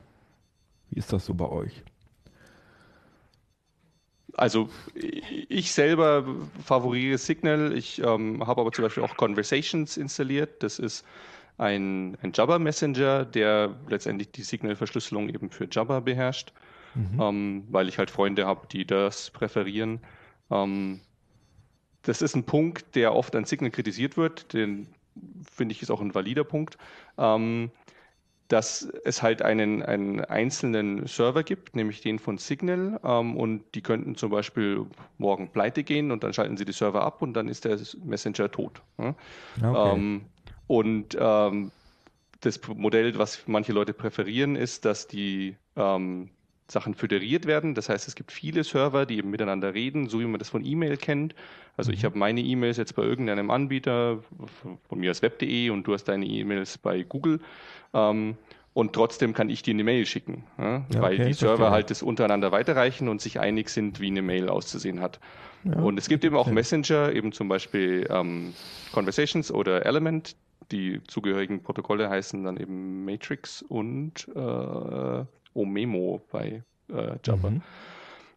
Wie ist das so bei euch? Also ich selber favoriere Signal. Ich ähm, habe aber zum Beispiel auch Conversations installiert. Das ist ein, ein Jabber-Messenger, der letztendlich die Signal-Verschlüsselung eben für Jabber beherrscht, mhm. ähm, weil ich halt Freunde habe, die das präferieren. Ähm, das ist ein Punkt, der oft an Signal kritisiert wird, den finde ich ist auch ein valider Punkt, ähm, dass es halt einen, einen einzelnen Server gibt, nämlich den von Signal, ähm, und die könnten zum Beispiel morgen pleite gehen und dann schalten sie die Server ab und dann ist der Messenger tot. Ja? Okay. Und ähm, das Modell, was manche Leute präferieren, ist, dass die ähm, Sachen föderiert werden. Das heißt, es gibt viele Server, die eben miteinander reden, so wie man das von E-Mail kennt. Also ich mhm. habe meine E-Mails jetzt bei irgendeinem Anbieter, von mir aus web.de und du hast deine E-Mails bei Google. Ähm, und trotzdem kann ich dir eine Mail schicken, ja? Ja, weil die Server verstehe. halt das untereinander weiterreichen und sich einig sind, wie eine Mail auszusehen hat. Ja, und es gibt eben auch Messenger, eben zum Beispiel ähm, Conversations oder Element, die zugehörigen Protokolle heißen dann eben Matrix und äh, Omemo bei äh, Java. Mhm.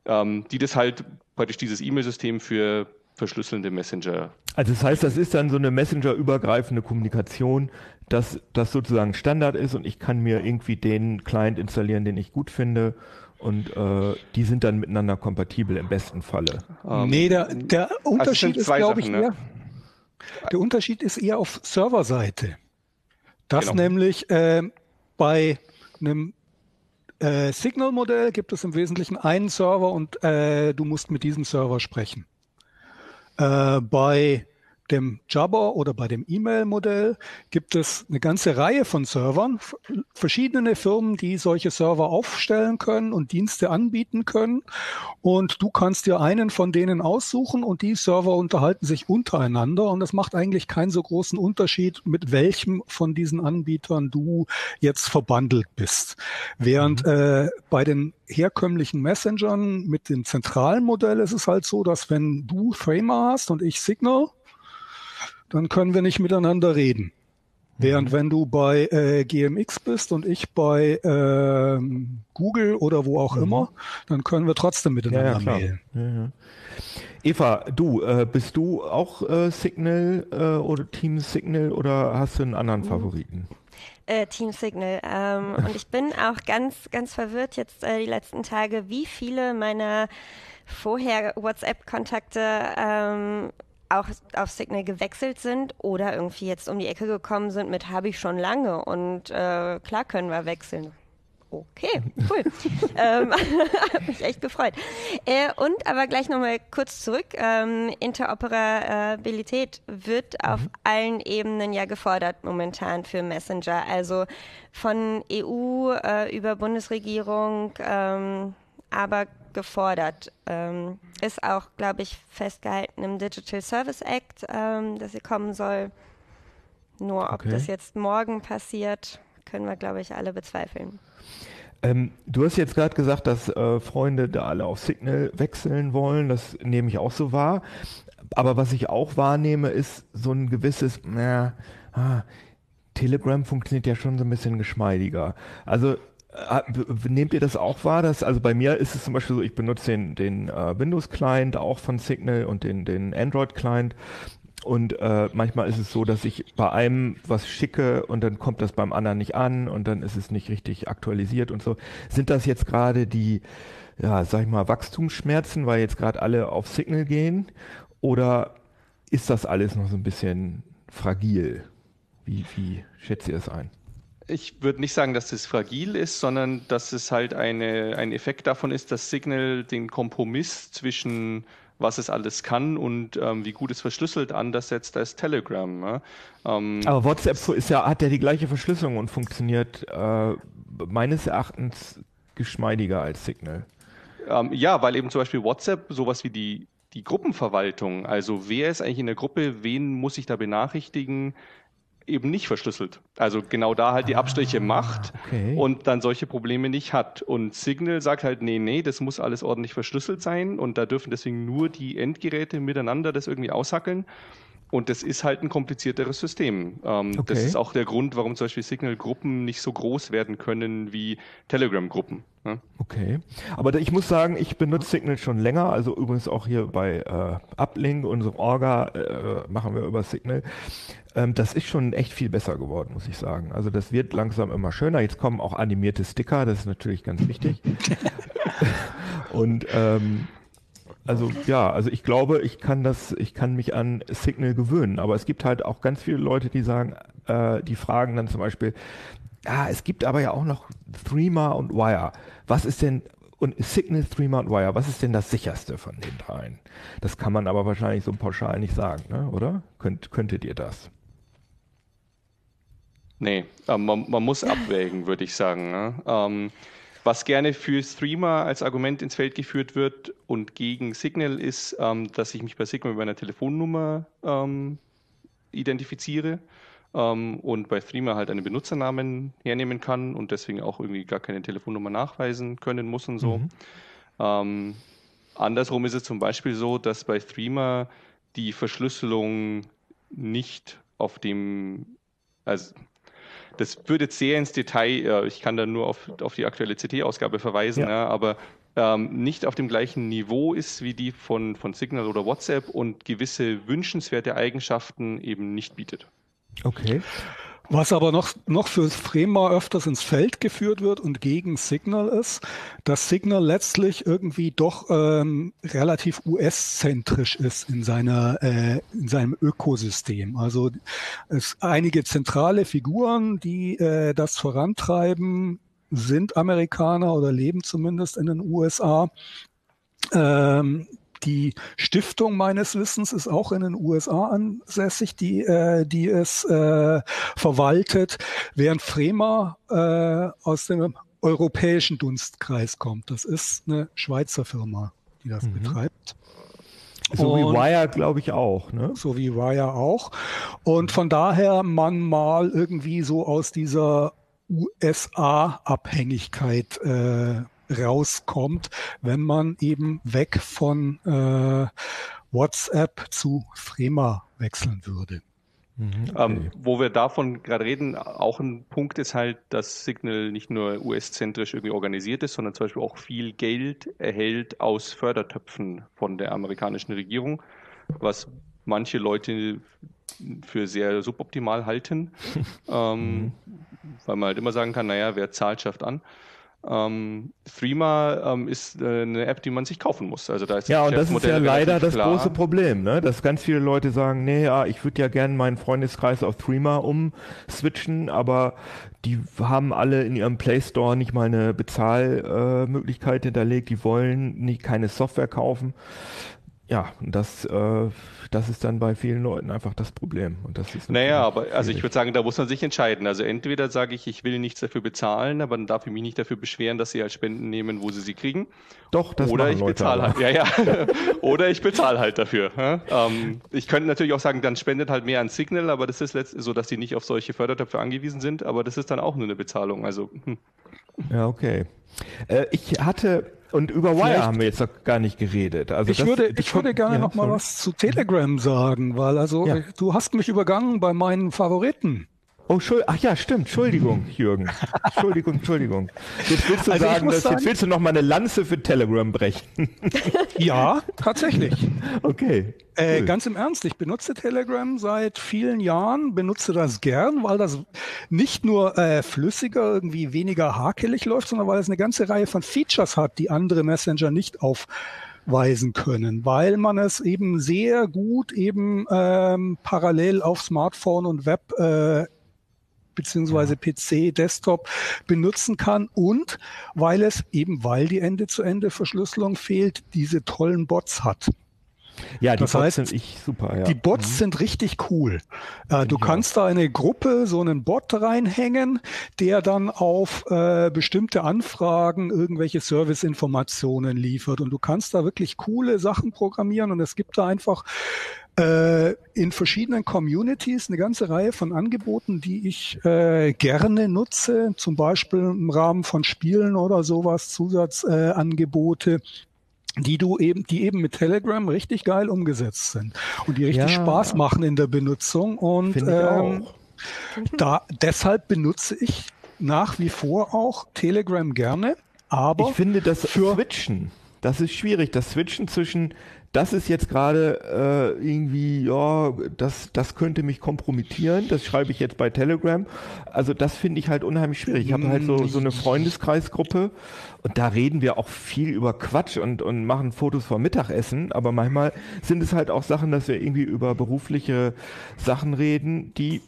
Ähm, die das halt praktisch dieses E-Mail-System für verschlüsselnde Messenger. Also das heißt, das ist dann so eine Messenger-übergreifende Kommunikation, dass das sozusagen Standard ist und ich kann mir irgendwie den Client installieren, den ich gut finde und äh, die sind dann miteinander kompatibel im besten Falle. Ähm, nee, der, der also Unterschied also ist, glaube ich, ne? eher, der Unterschied ist eher auf Serverseite. Dass genau. nämlich äh, bei einem äh, Signal-Modell gibt es im Wesentlichen einen Server und äh, du musst mit diesem Server sprechen. Äh, bei dem Jabber oder bei dem E-Mail-Modell gibt es eine ganze Reihe von Servern, verschiedene Firmen, die solche Server aufstellen können und Dienste anbieten können. Und du kannst dir einen von denen aussuchen und die Server unterhalten sich untereinander. Und das macht eigentlich keinen so großen Unterschied, mit welchem von diesen Anbietern du jetzt verbandelt bist. Während mhm. äh, bei den herkömmlichen Messengern mit dem zentralen Modell ist es halt so, dass wenn du Threema hast und ich Signal, dann können wir nicht miteinander reden. Während mhm. wenn du bei äh, GMX bist und ich bei äh, Google oder wo auch mhm. immer, dann können wir trotzdem miteinander ja, ja, mailen. Ja, Eva, du, äh, bist du auch äh, Signal äh, oder Team Signal oder hast du einen anderen mhm. Favoriten? Äh, Team Signal. Ähm, und ich bin auch ganz, ganz verwirrt jetzt äh, die letzten Tage, wie viele meiner vorher WhatsApp-Kontakte ähm, auch auf Signal gewechselt sind oder irgendwie jetzt um die Ecke gekommen sind mit habe ich schon lange und äh, klar können wir wechseln. Okay, cool. ähm, hat mich echt gefreut. Äh, und aber gleich nochmal kurz zurück. Ähm, Interoperabilität wird auf mhm. allen Ebenen ja gefordert momentan für Messenger. Also von EU äh, über Bundesregierung, ähm, aber gefordert. Ähm, ist auch, glaube ich, festgehalten im Digital Service Act, ähm, dass sie kommen soll. Nur ob okay. das jetzt morgen passiert, können wir, glaube ich, alle bezweifeln. Ähm, du hast jetzt gerade gesagt, dass äh, Freunde da alle auf Signal wechseln wollen. Das nehme ich auch so wahr. Aber was ich auch wahrnehme, ist so ein gewisses, na, ah, Telegram funktioniert ja schon so ein bisschen geschmeidiger. Also Nehmt ihr das auch wahr? Dass, also bei mir ist es zum Beispiel so, ich benutze den, den äh, Windows-Client auch von Signal und den, den Android-Client und äh, manchmal ist es so, dass ich bei einem was schicke und dann kommt das beim anderen nicht an und dann ist es nicht richtig aktualisiert und so. Sind das jetzt gerade die, ja, sag ich mal, Wachstumsschmerzen, weil jetzt gerade alle auf Signal gehen? Oder ist das alles noch so ein bisschen fragil? Wie, wie schätzt ihr es ein? Ich würde nicht sagen, dass das fragil ist, sondern dass es halt eine, ein Effekt davon ist, dass Signal den Kompromiss zwischen was es alles kann und ähm, wie gut es verschlüsselt anders setzt als Telegram. Ne? Ähm, Aber WhatsApp ist ja, hat ja die gleiche Verschlüsselung und funktioniert äh, meines Erachtens geschmeidiger als Signal. Ähm, ja, weil eben zum Beispiel WhatsApp sowas wie die, die Gruppenverwaltung, also wer ist eigentlich in der Gruppe, wen muss ich da benachrichtigen, eben nicht verschlüsselt. Also genau da halt die Abstriche ah, macht okay. und dann solche Probleme nicht hat. Und Signal sagt halt, nee, nee, das muss alles ordentlich verschlüsselt sein und da dürfen deswegen nur die Endgeräte miteinander das irgendwie aushackeln. Und das ist halt ein komplizierteres System. Ähm, okay. Das ist auch der Grund, warum zum Beispiel Signal-Gruppen nicht so groß werden können wie Telegram-Gruppen. Ne? Okay. Aber ich muss sagen, ich benutze Signal schon länger. Also übrigens auch hier bei äh, Uplink, unserem Orga, äh, machen wir über Signal. Ähm, das ist schon echt viel besser geworden, muss ich sagen. Also das wird langsam immer schöner. Jetzt kommen auch animierte Sticker, das ist natürlich ganz wichtig. Und ähm, also ja, also ich glaube, ich kann das, ich kann mich an Signal gewöhnen, aber es gibt halt auch ganz viele Leute, die sagen, äh, die fragen dann zum Beispiel, ja, es gibt aber ja auch noch Threema und Wire. Was ist denn und Signal, Threema und Wire, was ist denn das sicherste von den dreien? Das kann man aber wahrscheinlich so pauschal nicht sagen, ne? oder? Könnt, könntet ihr das? Nee, äh, man, man, muss abwägen, würde ich sagen. Ne? Ähm, was gerne für Streamer als Argument ins Feld geführt wird und gegen Signal ist, ähm, dass ich mich bei Signal mit meiner Telefonnummer ähm, identifiziere ähm, und bei Streamer halt einen Benutzernamen hernehmen kann und deswegen auch irgendwie gar keine Telefonnummer nachweisen können muss und so. Mhm. Ähm, andersrum ist es zum Beispiel so, dass bei Streamer die Verschlüsselung nicht auf dem, also das würde sehr ins Detail, ich kann da nur auf, auf die aktuelle CT-Ausgabe verweisen, ja. Ja, aber ähm, nicht auf dem gleichen Niveau ist wie die von, von Signal oder WhatsApp und gewisse wünschenswerte Eigenschaften eben nicht bietet. Okay. Was aber noch, noch für Frema öfters ins Feld geführt wird und gegen Signal ist, dass Signal letztlich irgendwie doch ähm, relativ US-zentrisch ist in, seiner, äh, in seinem Ökosystem. Also es einige zentrale Figuren, die äh, das vorantreiben, sind Amerikaner oder leben zumindest in den USA. Ähm, die Stiftung meines Wissens ist auch in den USA ansässig, die, äh, die es äh, verwaltet, während Frema äh, aus dem europäischen Dunstkreis kommt. Das ist eine Schweizer Firma, die das mhm. betreibt. So wie Wire, glaube ich, auch. Ne? So wie Wire auch. Und von daher man mal irgendwie so aus dieser USA-Abhängigkeit äh, rauskommt, wenn man eben weg von äh, WhatsApp zu Frema wechseln würde. Mhm, ähm, okay. Ähm, wo wir davon gerade reden, auch ein Punkt ist halt, dass Signal nicht nur US-zentrisch irgendwie organisiert ist, sondern zum Beispiel auch viel Geld erhält aus Fördertöpfen von der amerikanischen Regierung, was manche Leute für sehr suboptimal halten, ähm, mhm. weil man halt immer sagen kann, naja, wer zahlt, schafft an. Ähm, Threema ähm, ist äh, eine App, die man sich kaufen muss. Also da ist ja, und das ist ja leider das klar. große Problem, ne? dass ganz viele Leute sagen, nee, ja, ich würde ja gerne meinen Freundeskreis auf Threema umswitchen, aber die haben alle in ihrem Play Store nicht mal eine Bezahlmöglichkeit äh, hinterlegt, die wollen nicht keine Software kaufen. Ja, und das äh, das ist dann bei vielen Leuten einfach das Problem. Und das ist naja, aber also ich würde sagen, da muss man sich entscheiden. Also entweder sage ich, ich will nichts dafür bezahlen, aber dann darf ich mich nicht dafür beschweren, dass sie halt Spenden nehmen, wo sie sie kriegen. Doch, das Oder ich bezahle halt. Ja, ja. Oder ich bezahle halt dafür. Ähm, ich könnte natürlich auch sagen, dann spendet halt mehr an Signal, aber das ist so, dass die nicht auf solche Fördertöpfe angewiesen sind. Aber das ist dann auch nur eine Bezahlung. Also. Hm. Ja, okay. Äh, ich hatte und über Wire haben wir jetzt noch gar nicht geredet. Also ich das, würde, ich würde gerne ja, noch mal was zu Telegram sagen, weil also ja. du hast mich übergangen bei meinen Favoriten. Oh, ach ja, stimmt. Entschuldigung, Jürgen. Entschuldigung, Entschuldigung. Jetzt willst du also sagen, dass, sagen, jetzt willst du noch mal eine Lanze für Telegram brechen. ja, tatsächlich. Okay. Äh, cool. ganz im Ernst, ich benutze Telegram seit vielen Jahren, benutze das gern, weil das nicht nur äh, flüssiger, irgendwie weniger hakelig läuft, sondern weil es eine ganze Reihe von Features hat, die andere Messenger nicht aufweisen können, weil man es eben sehr gut eben ähm, parallel auf Smartphone und Web äh, beziehungsweise PC, Desktop benutzen kann und weil es eben, weil die Ende-zu-Ende-Verschlüsselung fehlt, diese tollen Bots hat. Ja, die das Bots heißt, sind ich super. Ja. Die Bots mhm. sind richtig cool. Äh, du kannst da eine Gruppe, so einen Bot reinhängen, der dann auf äh, bestimmte Anfragen irgendwelche Serviceinformationen liefert. Und du kannst da wirklich coole Sachen programmieren und es gibt da einfach äh, in verschiedenen Communities eine ganze Reihe von Angeboten, die ich äh, gerne nutze, zum Beispiel im Rahmen von Spielen oder sowas, Zusatzangebote. Äh, die du eben, die eben mit Telegram richtig geil umgesetzt sind und die richtig ja. Spaß machen in der Benutzung. Und ähm, da deshalb benutze ich nach wie vor auch Telegram gerne. Aber ich finde das für Switchen, das ist schwierig. Das Switchen zwischen das ist jetzt gerade äh, irgendwie, ja, das, das könnte mich kompromittieren. Das schreibe ich jetzt bei Telegram. Also das finde ich halt unheimlich schwierig. Ich habe halt so, so eine Freundeskreisgruppe und da reden wir auch viel über Quatsch und, und machen Fotos vom Mittagessen. Aber manchmal sind es halt auch Sachen, dass wir irgendwie über berufliche Sachen reden, die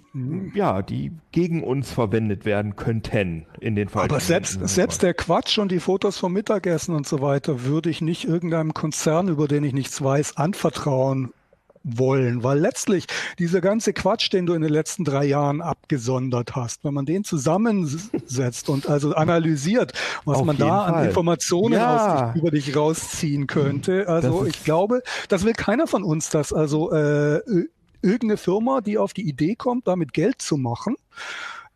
ja, die gegen uns verwendet werden könnten in den Fall. Aber selbst, selbst der Quatsch und die Fotos vom Mittagessen und so weiter würde ich nicht irgendeinem Konzern, über den ich nichts weiß, anvertrauen wollen, weil letztlich dieser ganze Quatsch, den du in den letzten drei Jahren abgesondert hast, wenn man den zusammensetzt und also analysiert, was Auf man da Fall. an Informationen ja. aus, über dich rausziehen könnte, also ich glaube, das will keiner von uns, dass also äh, irgendeine Firma, die auf die Idee kommt, damit Geld zu machen,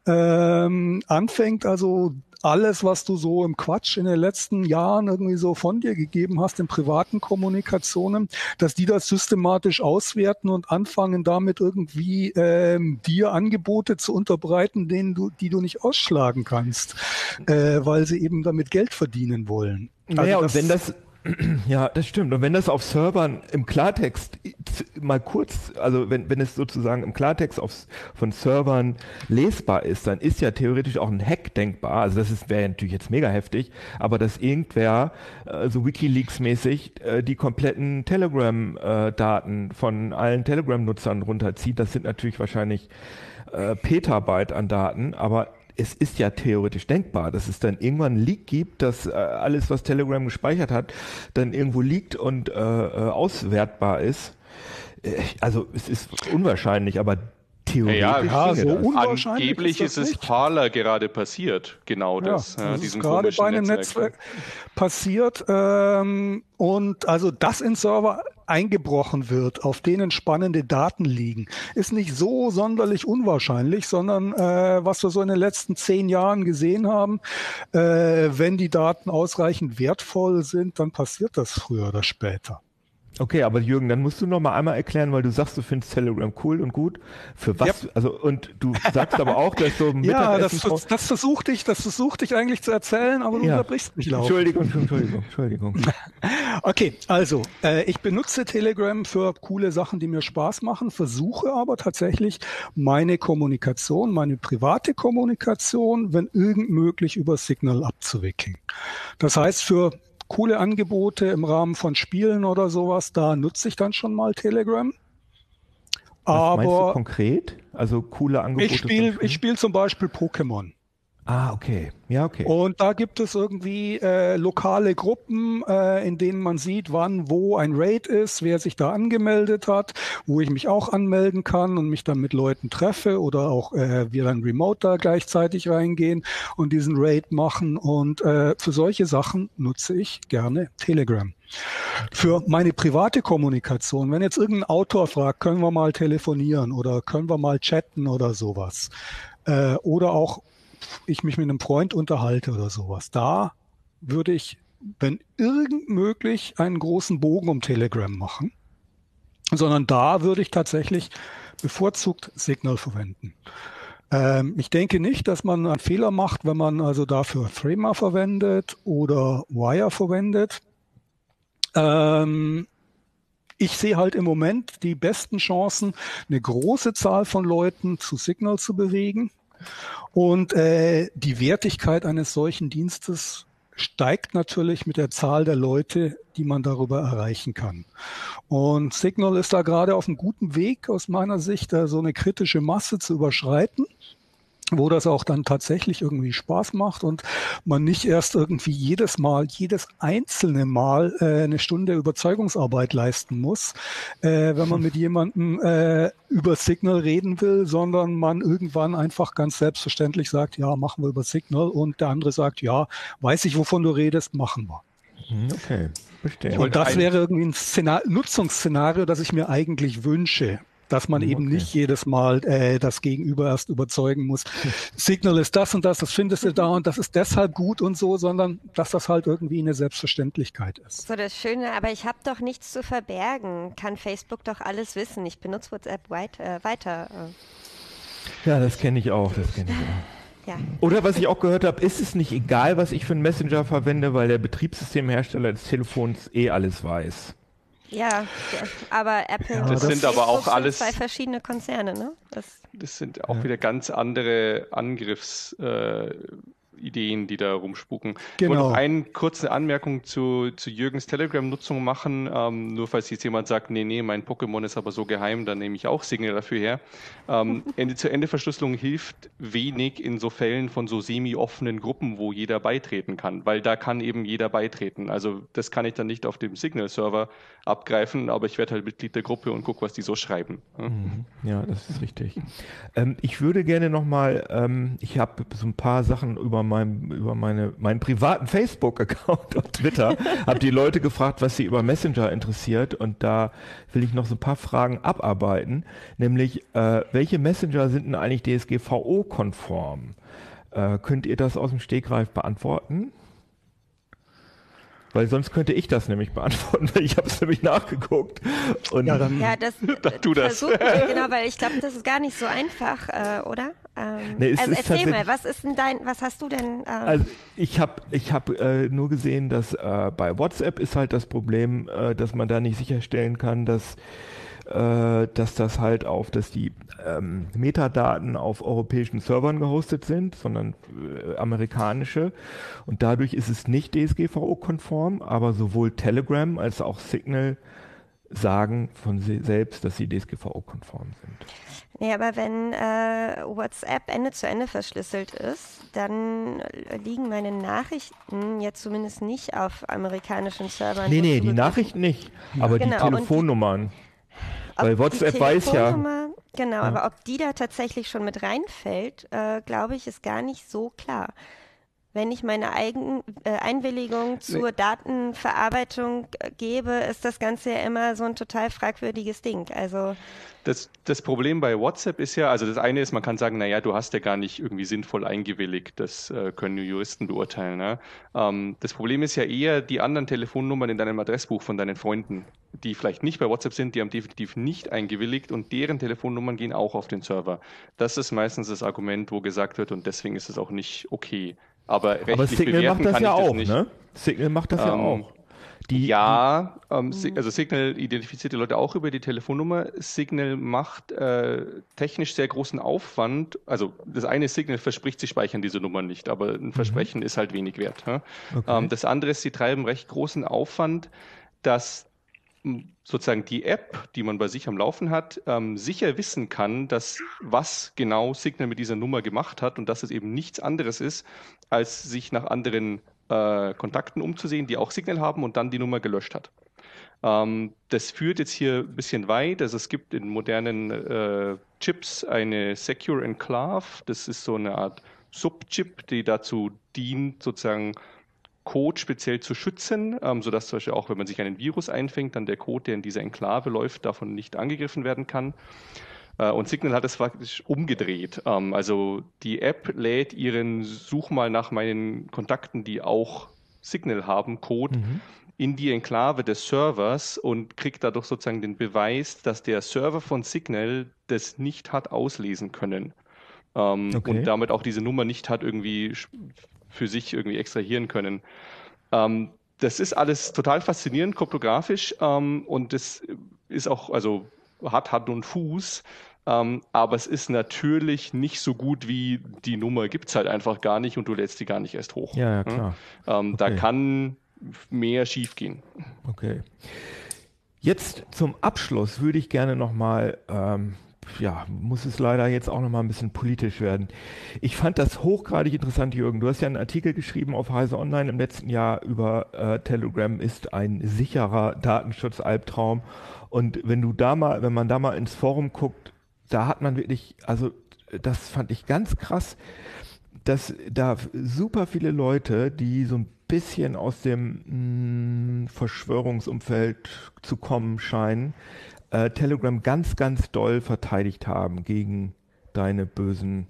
ähm, anfängt also alles, was du so im Quatsch in den letzten Jahren irgendwie so von dir gegeben hast in privaten Kommunikationen, dass die das systematisch auswerten und anfangen damit irgendwie ähm, dir Angebote zu unterbreiten, denen du, die du nicht ausschlagen kannst, äh, weil sie eben damit Geld verdienen wollen. Also naja, und wenn das ja, das stimmt. Und wenn das auf Servern im Klartext mal kurz, also wenn, wenn es sozusagen im Klartext auf, von Servern lesbar ist, dann ist ja theoretisch auch ein Hack denkbar. Also das wäre natürlich jetzt mega heftig, aber dass irgendwer äh, so WikiLeaks-mäßig äh, die kompletten Telegram-Daten äh, von allen Telegram-Nutzern runterzieht, das sind natürlich wahrscheinlich äh, Petabyte an Daten, aber es ist ja theoretisch denkbar, dass es dann irgendwann einen Leak gibt, dass äh, alles, was Telegram gespeichert hat, dann irgendwo liegt und äh, äh auswertbar ist. Äh, also es ist unwahrscheinlich, aber theoretisch. Ja, ja so unwahrscheinlich angeblich ist, ist es Parler gerade passiert, genau das. Ja, das ist gerade bei einem Netzwerk, Netzwerk passiert ähm, und also das in Server eingebrochen wird, auf denen spannende Daten liegen, ist nicht so sonderlich unwahrscheinlich, sondern äh, was wir so in den letzten zehn Jahren gesehen haben, äh, wenn die Daten ausreichend wertvoll sind, dann passiert das früher oder später. Okay, aber Jürgen, dann musst du noch mal einmal erklären, weil du sagst, du findest Telegram cool und gut. Für was? Yep. Also und du sagst aber auch, dass so Ja, das, das, das versuchte ich, das versuchte ich eigentlich zu erzählen, aber du ja. unterbrichst mich laut. Entschuldigung, Entschuldigung, Entschuldigung. okay, also äh, ich benutze Telegram für coole Sachen, die mir Spaß machen, versuche aber tatsächlich meine Kommunikation, meine private Kommunikation, wenn irgend möglich, über Signal abzuwickeln. Das heißt, für coole Angebote im Rahmen von Spielen oder sowas, da nutze ich dann schon mal Telegram. Was Aber meinst du konkret? Also coole Angebote? Ich spiele ich spiel zum Beispiel Pokémon. Ah, okay. Ja, okay. Und da gibt es irgendwie äh, lokale Gruppen, äh, in denen man sieht, wann, wo ein Raid ist, wer sich da angemeldet hat, wo ich mich auch anmelden kann und mich dann mit Leuten treffe oder auch äh, wir dann remote da gleichzeitig reingehen und diesen Raid machen. Und äh, für solche Sachen nutze ich gerne Telegram. Für meine private Kommunikation, wenn jetzt irgendein Autor fragt, können wir mal telefonieren oder können wir mal chatten oder sowas. Äh, oder auch ich mich mit einem Freund unterhalte oder sowas, da würde ich, wenn irgend möglich, einen großen Bogen um Telegram machen, sondern da würde ich tatsächlich bevorzugt Signal verwenden. Ähm, ich denke nicht, dass man einen Fehler macht, wenn man also dafür Threema verwendet oder Wire verwendet. Ähm, ich sehe halt im Moment die besten Chancen, eine große Zahl von Leuten zu Signal zu bewegen. Und äh, die Wertigkeit eines solchen Dienstes steigt natürlich mit der Zahl der Leute, die man darüber erreichen kann. Und Signal ist da gerade auf einem guten Weg aus meiner Sicht, da so eine kritische Masse zu überschreiten wo das auch dann tatsächlich irgendwie Spaß macht und man nicht erst irgendwie jedes Mal, jedes einzelne Mal äh, eine Stunde Überzeugungsarbeit leisten muss, äh, wenn man mit jemandem äh, über Signal reden will, sondern man irgendwann einfach ganz selbstverständlich sagt, ja, machen wir über Signal und der andere sagt, ja, weiß ich, wovon du redest, machen wir. Mhm, okay, verstehe. Und das wäre irgendwie ein Szenar Nutzungsszenario, das ich mir eigentlich wünsche dass man okay. eben nicht jedes Mal äh, das Gegenüber erst überzeugen muss. Signal ist das und das, das findest du da und das ist deshalb gut und so, sondern dass das halt irgendwie eine Selbstverständlichkeit ist. So das Schöne, aber ich habe doch nichts zu verbergen. Kann Facebook doch alles wissen. Ich benutze WhatsApp weit, äh, weiter. Ja, das kenne ich auch. Das kenne ich auch. Ja. Oder was ich auch gehört habe, ist es nicht egal, was ich für einen Messenger verwende, weil der Betriebssystemhersteller des Telefons eh alles weiß. Ja, aber Apple ja, das sind aber auch alles zwei verschiedene Konzerne, ne? Das, das sind auch ja. wieder ganz andere Angriffs. Äh, Ideen, die da rumspuken. Genau. Ich wollte noch eine kurze Anmerkung zu, zu Jürgens Telegram-Nutzung machen. Ähm, nur falls jetzt jemand sagt, nee, nee, mein Pokémon ist aber so geheim, dann nehme ich auch Signal dafür her. Ähm, Ende-zu-Ende-Verschlüsselung hilft wenig in so Fällen von so semi-offenen Gruppen, wo jeder beitreten kann, weil da kann eben jeder beitreten. Also das kann ich dann nicht auf dem Signal-Server abgreifen, aber ich werde halt Mitglied der Gruppe und gucke, was die so schreiben. Mhm. Ja, das ist richtig. Ähm, ich würde gerne nochmal, ähm, ich habe so ein paar Sachen über meinem, über meine, meinen privaten Facebook-Account auf Twitter, habe die Leute gefragt, was sie über Messenger interessiert und da will ich noch so ein paar Fragen abarbeiten, nämlich äh, welche Messenger sind denn eigentlich DSGVO-konform? Äh, könnt ihr das aus dem Stegreif beantworten? Weil sonst könnte ich das nämlich beantworten, weil ich habe es nämlich nachgeguckt. Und ja, dann, ja, das, dann tu das. genau, weil ich glaube, das ist gar nicht so einfach, äh, oder? Ähm, nee, also erzähl mal, was ist denn dein, was hast du denn? Ähm? Also ich habe ich hab, äh, nur gesehen, dass äh, bei WhatsApp ist halt das Problem, äh, dass man da nicht sicherstellen kann, dass äh, dass das halt auf, dass die ähm, Metadaten auf europäischen Servern gehostet sind, sondern äh, amerikanische. Und dadurch ist es nicht DSGVO-konform, aber sowohl Telegram als auch Signal sagen von selbst, dass sie DSGVO-konform sind. Nee, aber wenn äh, WhatsApp Ende zu Ende verschlüsselt ist, dann liegen meine Nachrichten jetzt zumindest nicht auf amerikanischen Servern. Nee, nee, die Nachrichten nicht, aber genau, die Telefonnummern. Die, Weil WhatsApp weiß ja. Genau, ja. aber ob die da tatsächlich schon mit reinfällt, äh, glaube ich, ist gar nicht so klar. Wenn ich meine Eigen, äh, Einwilligung zur. Datenverarbeitung gebe, ist das Ganze ja immer so ein total fragwürdiges Ding. Also das, das Problem bei WhatsApp ist ja, also das eine ist, man kann sagen, naja, du hast ja gar nicht irgendwie sinnvoll eingewilligt, das äh, können Juristen beurteilen. Ne? Ähm, das Problem ist ja eher die anderen Telefonnummern in deinem Adressbuch von deinen Freunden, die vielleicht nicht bei WhatsApp sind, die haben definitiv nicht eingewilligt und deren Telefonnummern gehen auch auf den Server. Das ist meistens das Argument, wo gesagt wird und deswegen ist es auch nicht okay. Aber rechtlich Aber Signal macht das ja auch, ne? Signal macht das ähm, ja auch. Die, ja, ähm, mhm. also Signal identifiziert die Leute auch über die Telefonnummer. Signal macht äh, technisch sehr großen Aufwand. Also das eine Signal verspricht, sie speichern diese Nummern nicht, aber ein mhm. Versprechen ist halt wenig wert. Ja? Okay. Ähm, das andere ist, sie treiben recht großen Aufwand, dass sozusagen die App, die man bei sich am Laufen hat, ähm, sicher wissen kann, dass was genau Signal mit dieser Nummer gemacht hat und dass es eben nichts anderes ist, als sich nach anderen äh, Kontakten umzusehen, die auch Signal haben und dann die Nummer gelöscht hat. Ähm, das führt jetzt hier ein bisschen weit. Also es gibt in modernen äh, Chips eine Secure Enclave. Das ist so eine Art Subchip, die dazu dient, sozusagen Code speziell zu schützen, ähm, sodass zum Beispiel auch, wenn man sich einen Virus einfängt, dann der Code, der in dieser Enklave läuft, davon nicht angegriffen werden kann. Äh, und Signal hat es praktisch umgedreht. Ähm, also die App lädt ihren Such mal nach meinen Kontakten, die auch Signal haben, Code mhm. in die Enklave des Servers und kriegt dadurch sozusagen den Beweis, dass der Server von Signal das nicht hat auslesen können. Ähm, okay. Und damit auch diese Nummer nicht hat irgendwie für sich irgendwie extrahieren können. Ähm, das ist alles total faszinierend, kryptografisch und das ist auch, also hat Hand und Fuß. Ähm, aber es ist natürlich nicht so gut wie die Nummer gibt es halt einfach gar nicht und du lädst die gar nicht erst hoch. Ja, ja klar. Ähm, okay. Da kann mehr schiefgehen. Okay. Jetzt zum Abschluss würde ich gerne nochmal, ähm, ja, muss es leider jetzt auch nochmal ein bisschen politisch werden. Ich fand das hochgradig interessant, Jürgen. Du hast ja einen Artikel geschrieben auf Heise Online im letzten Jahr über äh, Telegram ist ein sicherer Datenschutz-Albtraum. Und wenn du da mal, wenn man da mal ins Forum guckt, da hat man wirklich, also das fand ich ganz krass, dass da super viele Leute, die so ein bisschen aus dem mh, mm, Verschwörungsumfeld zu kommen scheinen, äh, Telegram ganz, ganz doll verteidigt haben gegen deine bösen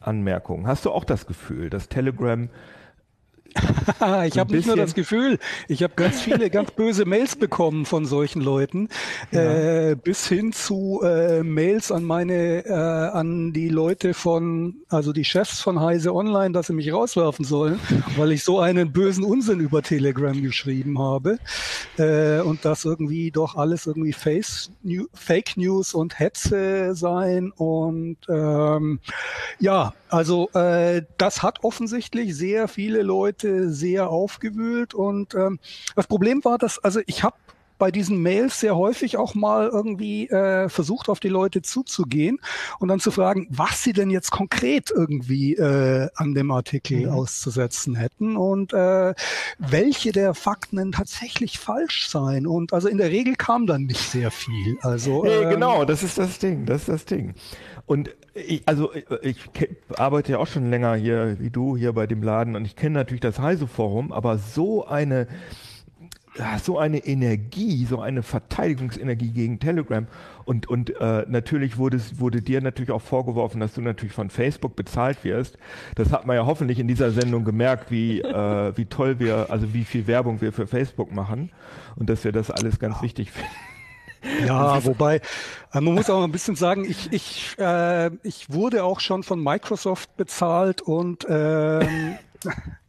Anmerkungen. Hast du auch das Gefühl, dass Telegram ich habe nicht nur das Gefühl, ich habe ganz viele ganz böse Mails bekommen von solchen Leuten, ja. äh, bis hin zu äh, Mails an meine, äh, an die Leute von, also die Chefs von Heise Online, dass sie mich rauswerfen sollen, weil ich so einen bösen Unsinn über Telegram geschrieben habe äh, und das irgendwie doch alles irgendwie Face, New, Fake News und Hetze sein und ähm, ja, also äh, das hat offensichtlich sehr viele Leute sehr aufgewühlt und ähm, das Problem war, dass, also ich habe bei diesen Mails sehr häufig auch mal irgendwie äh, versucht, auf die Leute zuzugehen und dann zu fragen, was sie denn jetzt konkret irgendwie äh, an dem Artikel mhm. auszusetzen hätten und äh, welche der Fakten denn tatsächlich falsch seien. Und also in der Regel kam dann nicht sehr viel. Also nee, ähm, genau, das ist das Ding, das ist das Ding. Und ich, also ich arbeite ja auch schon länger hier wie du hier bei dem Laden und ich kenne natürlich das Heise Forum, aber so eine so eine Energie, so eine Verteidigungsenergie gegen Telegram und und äh, natürlich wurde wurde dir natürlich auch vorgeworfen, dass du natürlich von Facebook bezahlt wirst. Das hat man ja hoffentlich in dieser Sendung gemerkt, wie äh, wie toll wir, also wie viel Werbung wir für Facebook machen und dass wir das alles ganz wichtig finden. Ja, wobei, äh, man muss auch ein bisschen sagen, ich, ich, äh, ich wurde auch schon von Microsoft bezahlt und ähm,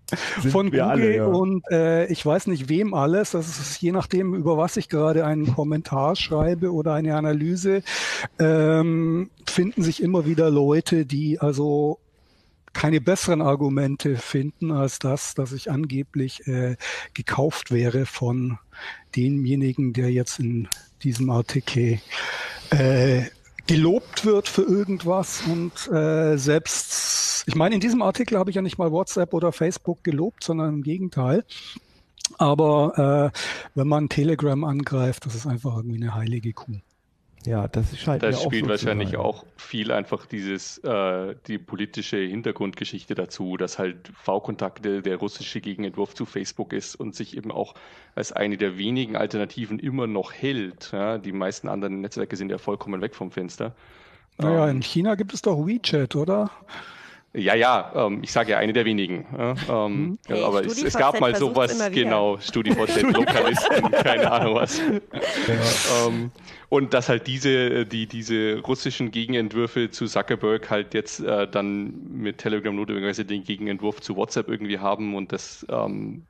von Google alle, ja. und äh, ich weiß nicht wem alles. Das ist je nachdem, über was ich gerade einen Kommentar schreibe oder eine Analyse, ähm, finden sich immer wieder Leute, die also keine besseren Argumente finden als das, dass ich angeblich äh, gekauft wäre von demjenigen, der jetzt in diesem Artikel äh, gelobt wird für irgendwas und äh, selbst, ich meine, in diesem Artikel habe ich ja nicht mal WhatsApp oder Facebook gelobt, sondern im Gegenteil. Aber äh, wenn man Telegram angreift, das ist einfach irgendwie eine heilige Kuh. Ja, das scheint Das spielt so wahrscheinlich auch viel einfach dieses, äh, die politische Hintergrundgeschichte dazu, dass halt V-Kontakte der russische Gegenentwurf zu Facebook ist und sich eben auch als eine der wenigen Alternativen immer noch hält. Ja? Die meisten anderen Netzwerke sind ja vollkommen weg vom Fenster. Naja, ähm, in China gibt es doch WeChat, oder? Ja, ja, ähm, ich sage ja eine der wenigen. Ja, ähm, hey, aber es, es, gab mal sowas, genau, StudiVZ, Lokalisten, keine Ahnung was. Ja. Ähm, und dass halt diese, die, diese russischen Gegenentwürfe zu Zuckerberg halt jetzt äh, dann mit Telegram notwendigerweise den Gegenentwurf zu WhatsApp irgendwie haben und das ähm,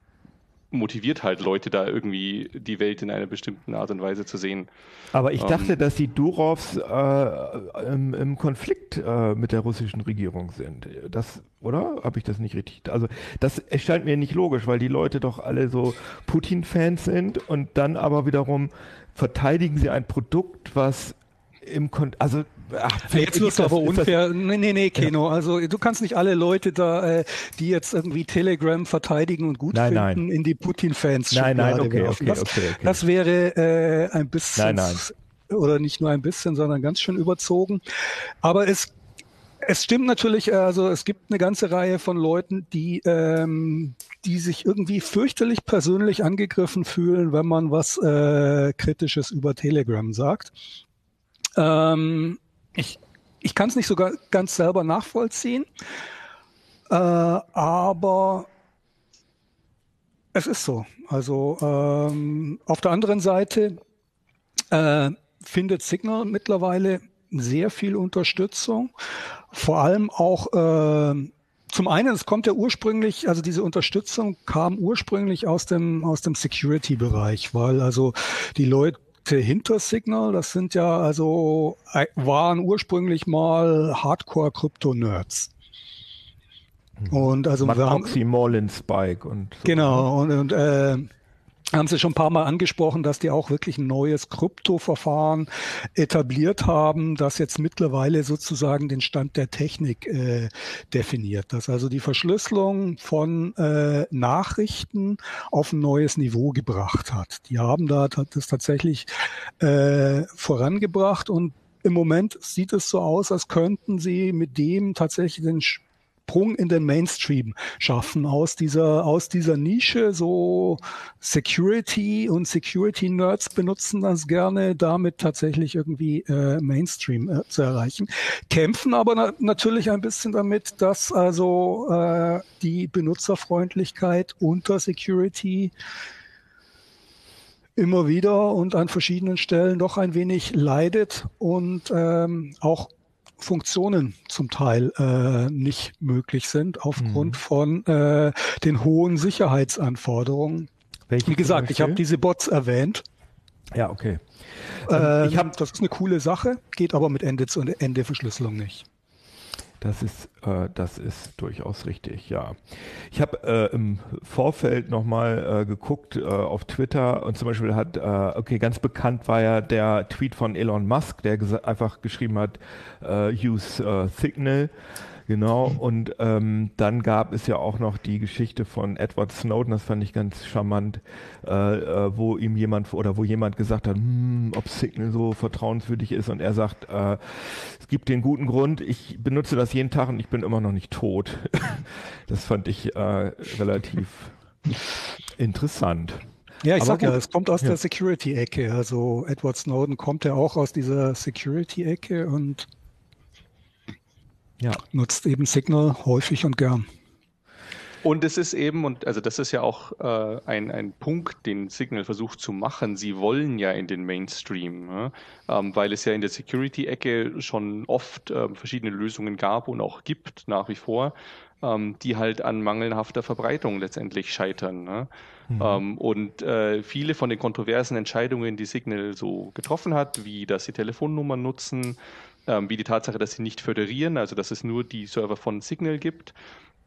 motiviert halt Leute da irgendwie die Welt in einer bestimmten Art und Weise zu sehen. Aber ich dachte, ähm, dass die Durovs äh, im, im, Konflikt äh, mit der russischen Regierung sind. Das, oder? Habe ich das nicht richtig? Also das erscheint mir nicht logisch, weil die Leute doch alle so Putin-Fans sind und dann aber wiederum verteidigen sie ein Produkt, was im Kon also Ach, jetzt wirst du aber unfair. Nee, nee, nee, Keno. Ja. Also du kannst nicht alle Leute da, äh, die jetzt irgendwie Telegram verteidigen und gut nein, finden, nein. in die Putin-Fans Nein, nein, okay, okay, das, okay, okay, das wäre äh, ein bisschen, nein, nein. oder nicht nur ein bisschen, sondern ganz schön überzogen. Aber es es stimmt natürlich, äh, also es gibt eine ganze Reihe von Leuten, die, ähm, die sich irgendwie fürchterlich persönlich angegriffen fühlen, wenn man was äh, Kritisches über Telegram sagt. Ähm, ich, ich kann es nicht sogar ganz selber nachvollziehen, äh, aber es ist so. Also ähm, auf der anderen Seite äh, findet Signal mittlerweile sehr viel Unterstützung, vor allem auch äh, zum einen, es kommt ja ursprünglich, also diese Unterstützung kam ursprünglich aus dem aus dem Security-Bereich, weil also die Leute hinter Signal, das sind ja also, äh, waren ursprünglich mal Hardcore-Krypto-Nerds. Mhm. Und also Man wir haben Spike und so. genau und, und äh, haben Sie schon ein paar Mal angesprochen, dass die auch wirklich ein neues Kryptoverfahren etabliert haben, das jetzt mittlerweile sozusagen den Stand der Technik äh, definiert. Das also die Verschlüsselung von äh, Nachrichten auf ein neues Niveau gebracht hat. Die haben da das tatsächlich äh, vorangebracht und im Moment sieht es so aus, als könnten sie mit dem tatsächlich den Sprung in den Mainstream schaffen aus dieser, aus dieser Nische. So Security und Security-Nerds benutzen das gerne, damit tatsächlich irgendwie äh, Mainstream äh, zu erreichen. Kämpfen aber na natürlich ein bisschen damit, dass also äh, die Benutzerfreundlichkeit unter Security immer wieder und an verschiedenen Stellen doch ein wenig leidet und ähm, auch Funktionen zum Teil äh, nicht möglich sind aufgrund mhm. von äh, den hohen Sicherheitsanforderungen. Welche Wie gesagt, ich habe diese Bots erwähnt. Ja, okay. Ähm, ich hab, das ist eine coole Sache, geht aber mit Ende zu Ende Verschlüsselung nicht. Das ist, äh, das ist durchaus richtig, ja. Ich habe äh, im Vorfeld nochmal äh, geguckt äh, auf Twitter und zum Beispiel hat, äh, okay, ganz bekannt war ja der Tweet von Elon Musk, der einfach geschrieben hat, äh, use äh, Signal. Genau, und ähm, dann gab es ja auch noch die Geschichte von Edward Snowden, das fand ich ganz charmant, äh, äh, wo ihm jemand oder wo jemand gesagt hat, hm, ob Signal so vertrauenswürdig ist und er sagt, äh, es gibt den guten Grund, ich benutze das jeden Tag und ich bin immer noch nicht tot. das fand ich äh, relativ interessant. Ja, ich Aber sag gut. ja, es kommt aus ja. der Security-Ecke. Also Edward Snowden kommt ja auch aus dieser Security-Ecke und ja. nutzt eben Signal häufig und gern. Und es ist eben, und also das ist ja auch äh, ein, ein Punkt, den Signal versucht zu machen. Sie wollen ja in den Mainstream, ja? ähm, weil es ja in der Security-Ecke schon oft äh, verschiedene Lösungen gab und auch gibt nach wie vor, ähm, die halt an mangelhafter Verbreitung letztendlich scheitern. Ne? Mhm. Ähm, und äh, viele von den kontroversen Entscheidungen, die Signal so getroffen hat, wie dass sie Telefonnummern nutzen, ähm, wie die Tatsache, dass sie nicht föderieren, also dass es nur die Server von Signal gibt,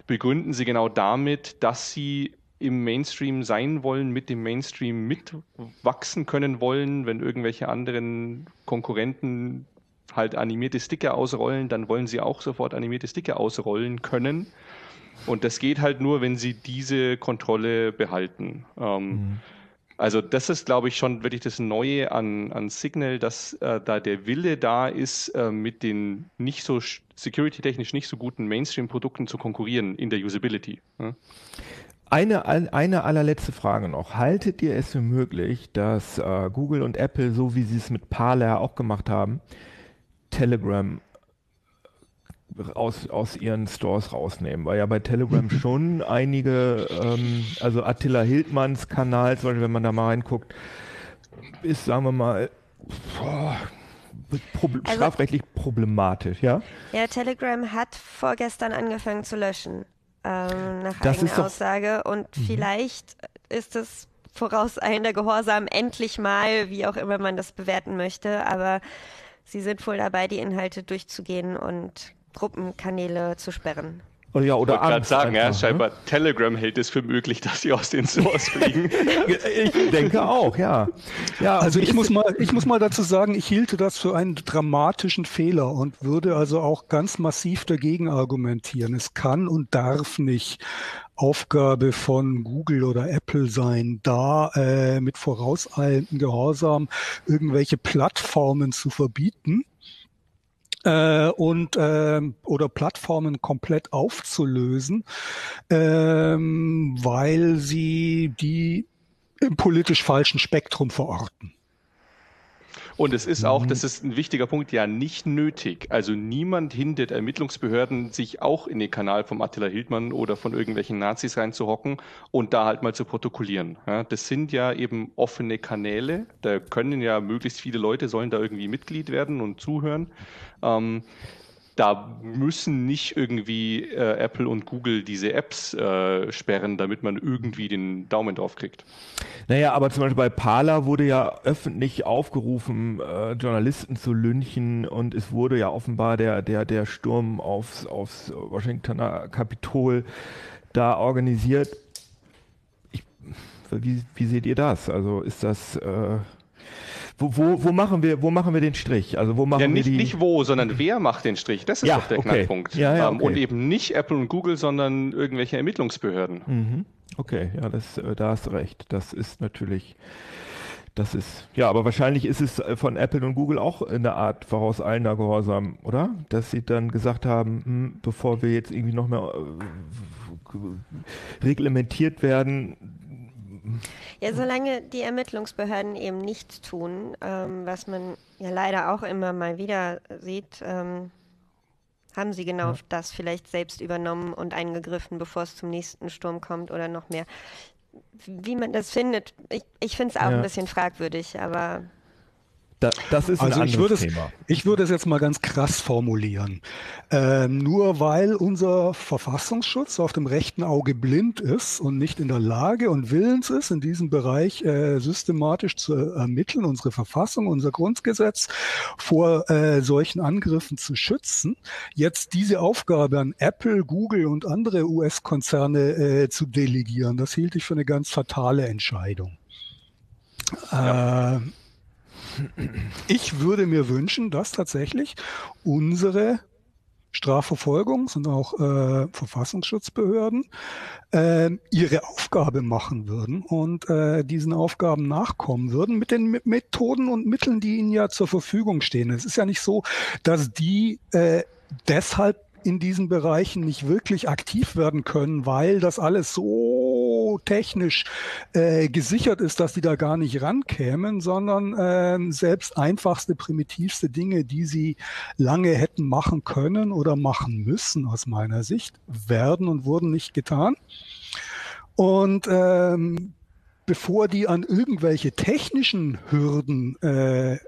begründen sie genau damit, dass sie im Mainstream sein wollen, mit dem Mainstream mitwachsen können wollen, wenn irgendwelche anderen Konkurrenten halt animierte Sticker ausrollen, dann wollen sie auch sofort animierte Sticker ausrollen können. Und das geht halt nur, wenn sie diese Kontrolle behalten. Ähm, mhm. Also das ist, glaube ich, schon wirklich das Neue an, an Signal, dass äh, da der Wille da ist, äh, mit den nicht so security-technisch nicht so guten Mainstream-Produkten zu konkurrieren in der Usability. Ja? Eine, eine allerletzte Frage noch. Haltet ihr es für möglich, dass äh, Google und Apple, so wie sie es mit Parler auch gemacht haben, Telegram aus, aus ihren Stores rausnehmen, weil ja bei Telegram schon einige, ähm, also Attila Hildmanns Kanal, zum Beispiel, wenn man da mal reinguckt, ist, sagen wir mal, boah, prob also, strafrechtlich problematisch, ja? Ja, Telegram hat vorgestern angefangen zu löschen, ähm, nach das eigener Aussage. Und mhm. vielleicht ist es vorauseilender Gehorsam endlich mal, wie auch immer man das bewerten möchte, aber sie sind wohl dabei, die Inhalte durchzugehen und Gruppenkanäle zu sperren. Oh ja, oder ich wollte gerade sagen, ja, ne? scheinbar Telegram hält es für möglich, dass sie aus den Stores fliegen. ich denke auch, ja. ja also ich muss mal, ich muss mal dazu sagen, ich hielte das für einen dramatischen Fehler und würde also auch ganz massiv dagegen argumentieren. Es kann und darf nicht Aufgabe von Google oder Apple sein, da äh, mit vorauseilendem Gehorsam irgendwelche Plattformen zu verbieten äh, und äh, oder Plattformen komplett aufzulösen, ähm, weil sie die im politisch falschen Spektrum verorten. Und es ist auch, mhm. das ist ein wichtiger Punkt, ja nicht nötig. Also niemand hindert Ermittlungsbehörden, sich auch in den Kanal vom Attila Hildmann oder von irgendwelchen Nazis reinzuhocken und da halt mal zu protokollieren. Ja, das sind ja eben offene Kanäle. Da können ja möglichst viele Leute sollen da irgendwie Mitglied werden und zuhören. Ähm, da müssen nicht irgendwie äh, Apple und Google diese Apps äh, sperren, damit man irgendwie den Daumen drauf kriegt. Naja, aber zum Beispiel bei Parler wurde ja öffentlich aufgerufen, äh, Journalisten zu lynchen und es wurde ja offenbar der, der, der Sturm aufs, aufs Washingtoner Kapitol da organisiert. Ich, wie, wie seht ihr das? Also ist das... Wo, wo, wo, machen wir, wo machen wir den Strich? Also wo machen ja, nicht, wir die... nicht wo, sondern wer macht den Strich? Das ist ja, doch der okay. Knackpunkt. Ja, ja, ähm, okay. Und eben nicht Apple und Google, sondern irgendwelche Ermittlungsbehörden. Mhm. Okay, ja, das, äh, da hast du recht. Das ist natürlich, das ist, ja, aber wahrscheinlich ist es äh, von Apple und Google auch eine Art vorauseilender Gehorsam, oder? Dass sie dann gesagt haben, hm, bevor wir jetzt irgendwie noch mehr äh, reglementiert werden, ja, solange die Ermittlungsbehörden eben nichts tun, ähm, was man ja leider auch immer mal wieder sieht, ähm, haben sie genau ja. das vielleicht selbst übernommen und eingegriffen, bevor es zum nächsten Sturm kommt oder noch mehr. Wie man das findet, ich, ich finde es auch ja. ein bisschen fragwürdig, aber da, das ist also ein ich würde es, Thema. Ich würde es jetzt mal ganz krass formulieren. Ähm, nur weil unser Verfassungsschutz auf dem rechten Auge blind ist und nicht in der Lage und willens ist, in diesem Bereich äh, systematisch zu ermitteln, unsere Verfassung, unser Grundgesetz vor äh, solchen Angriffen zu schützen, jetzt diese Aufgabe an Apple, Google und andere US-Konzerne äh, zu delegieren, das hielt ich für eine ganz fatale Entscheidung. Ja. Ich würde mir wünschen, dass tatsächlich unsere Strafverfolgungs- und auch äh, Verfassungsschutzbehörden äh, ihre Aufgabe machen würden und äh, diesen Aufgaben nachkommen würden mit den Methoden und Mitteln, die ihnen ja zur Verfügung stehen. Es ist ja nicht so, dass die äh, deshalb in diesen Bereichen nicht wirklich aktiv werden können, weil das alles so technisch äh, gesichert ist, dass die da gar nicht rankämen, sondern äh, selbst einfachste, primitivste Dinge, die sie lange hätten machen können oder machen müssen, aus meiner Sicht, werden und wurden nicht getan. Und ähm, bevor die an irgendwelche technischen Hürden äh,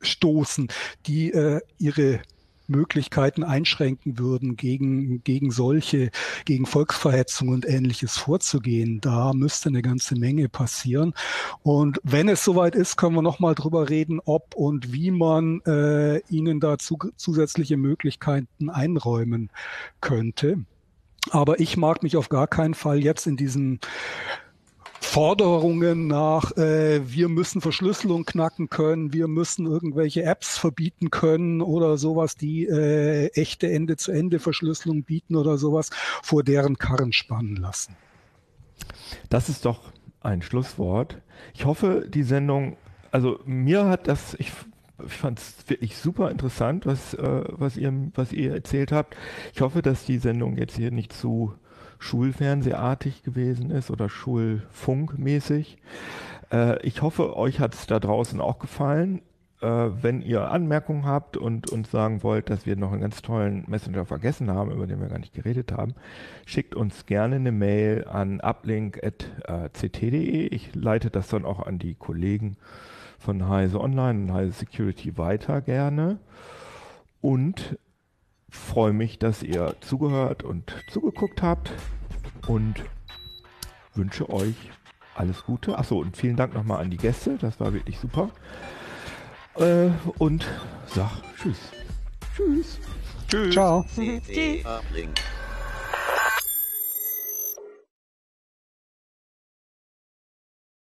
stoßen, die äh, ihre Möglichkeiten einschränken würden, gegen, gegen solche, gegen Volksverhetzung und ähnliches vorzugehen. Da müsste eine ganze Menge passieren. Und wenn es soweit ist, können wir nochmal drüber reden, ob und wie man äh, ihnen da zu, zusätzliche Möglichkeiten einräumen könnte. Aber ich mag mich auf gar keinen Fall jetzt in diesen Forderungen nach, äh, wir müssen Verschlüsselung knacken können, wir müssen irgendwelche Apps verbieten können oder sowas, die äh, echte Ende-zu-Ende-Verschlüsselung bieten oder sowas, vor deren Karren spannen lassen. Das ist doch ein Schlusswort. Ich hoffe, die Sendung, also mir hat das, ich, ich fand es wirklich super interessant, was, äh, was, ihr, was ihr erzählt habt. Ich hoffe, dass die Sendung jetzt hier nicht zu Schulfernsehartig gewesen ist oder Schulfunkmäßig. Äh, ich hoffe, euch hat es da draußen auch gefallen. Äh, wenn ihr Anmerkungen habt und uns sagen wollt, dass wir noch einen ganz tollen Messenger vergessen haben, über den wir gar nicht geredet haben, schickt uns gerne eine Mail an uplink.ct.de. Ich leite das dann auch an die Kollegen von Heise Online und Heise Security weiter gerne. Und freue mich, dass ihr zugehört und zugeguckt habt und wünsche euch alles Gute. Achso, und vielen Dank nochmal an die Gäste, das war wirklich super. Äh, und sag Tschüss. Tschüss. Tschüss. Ciao.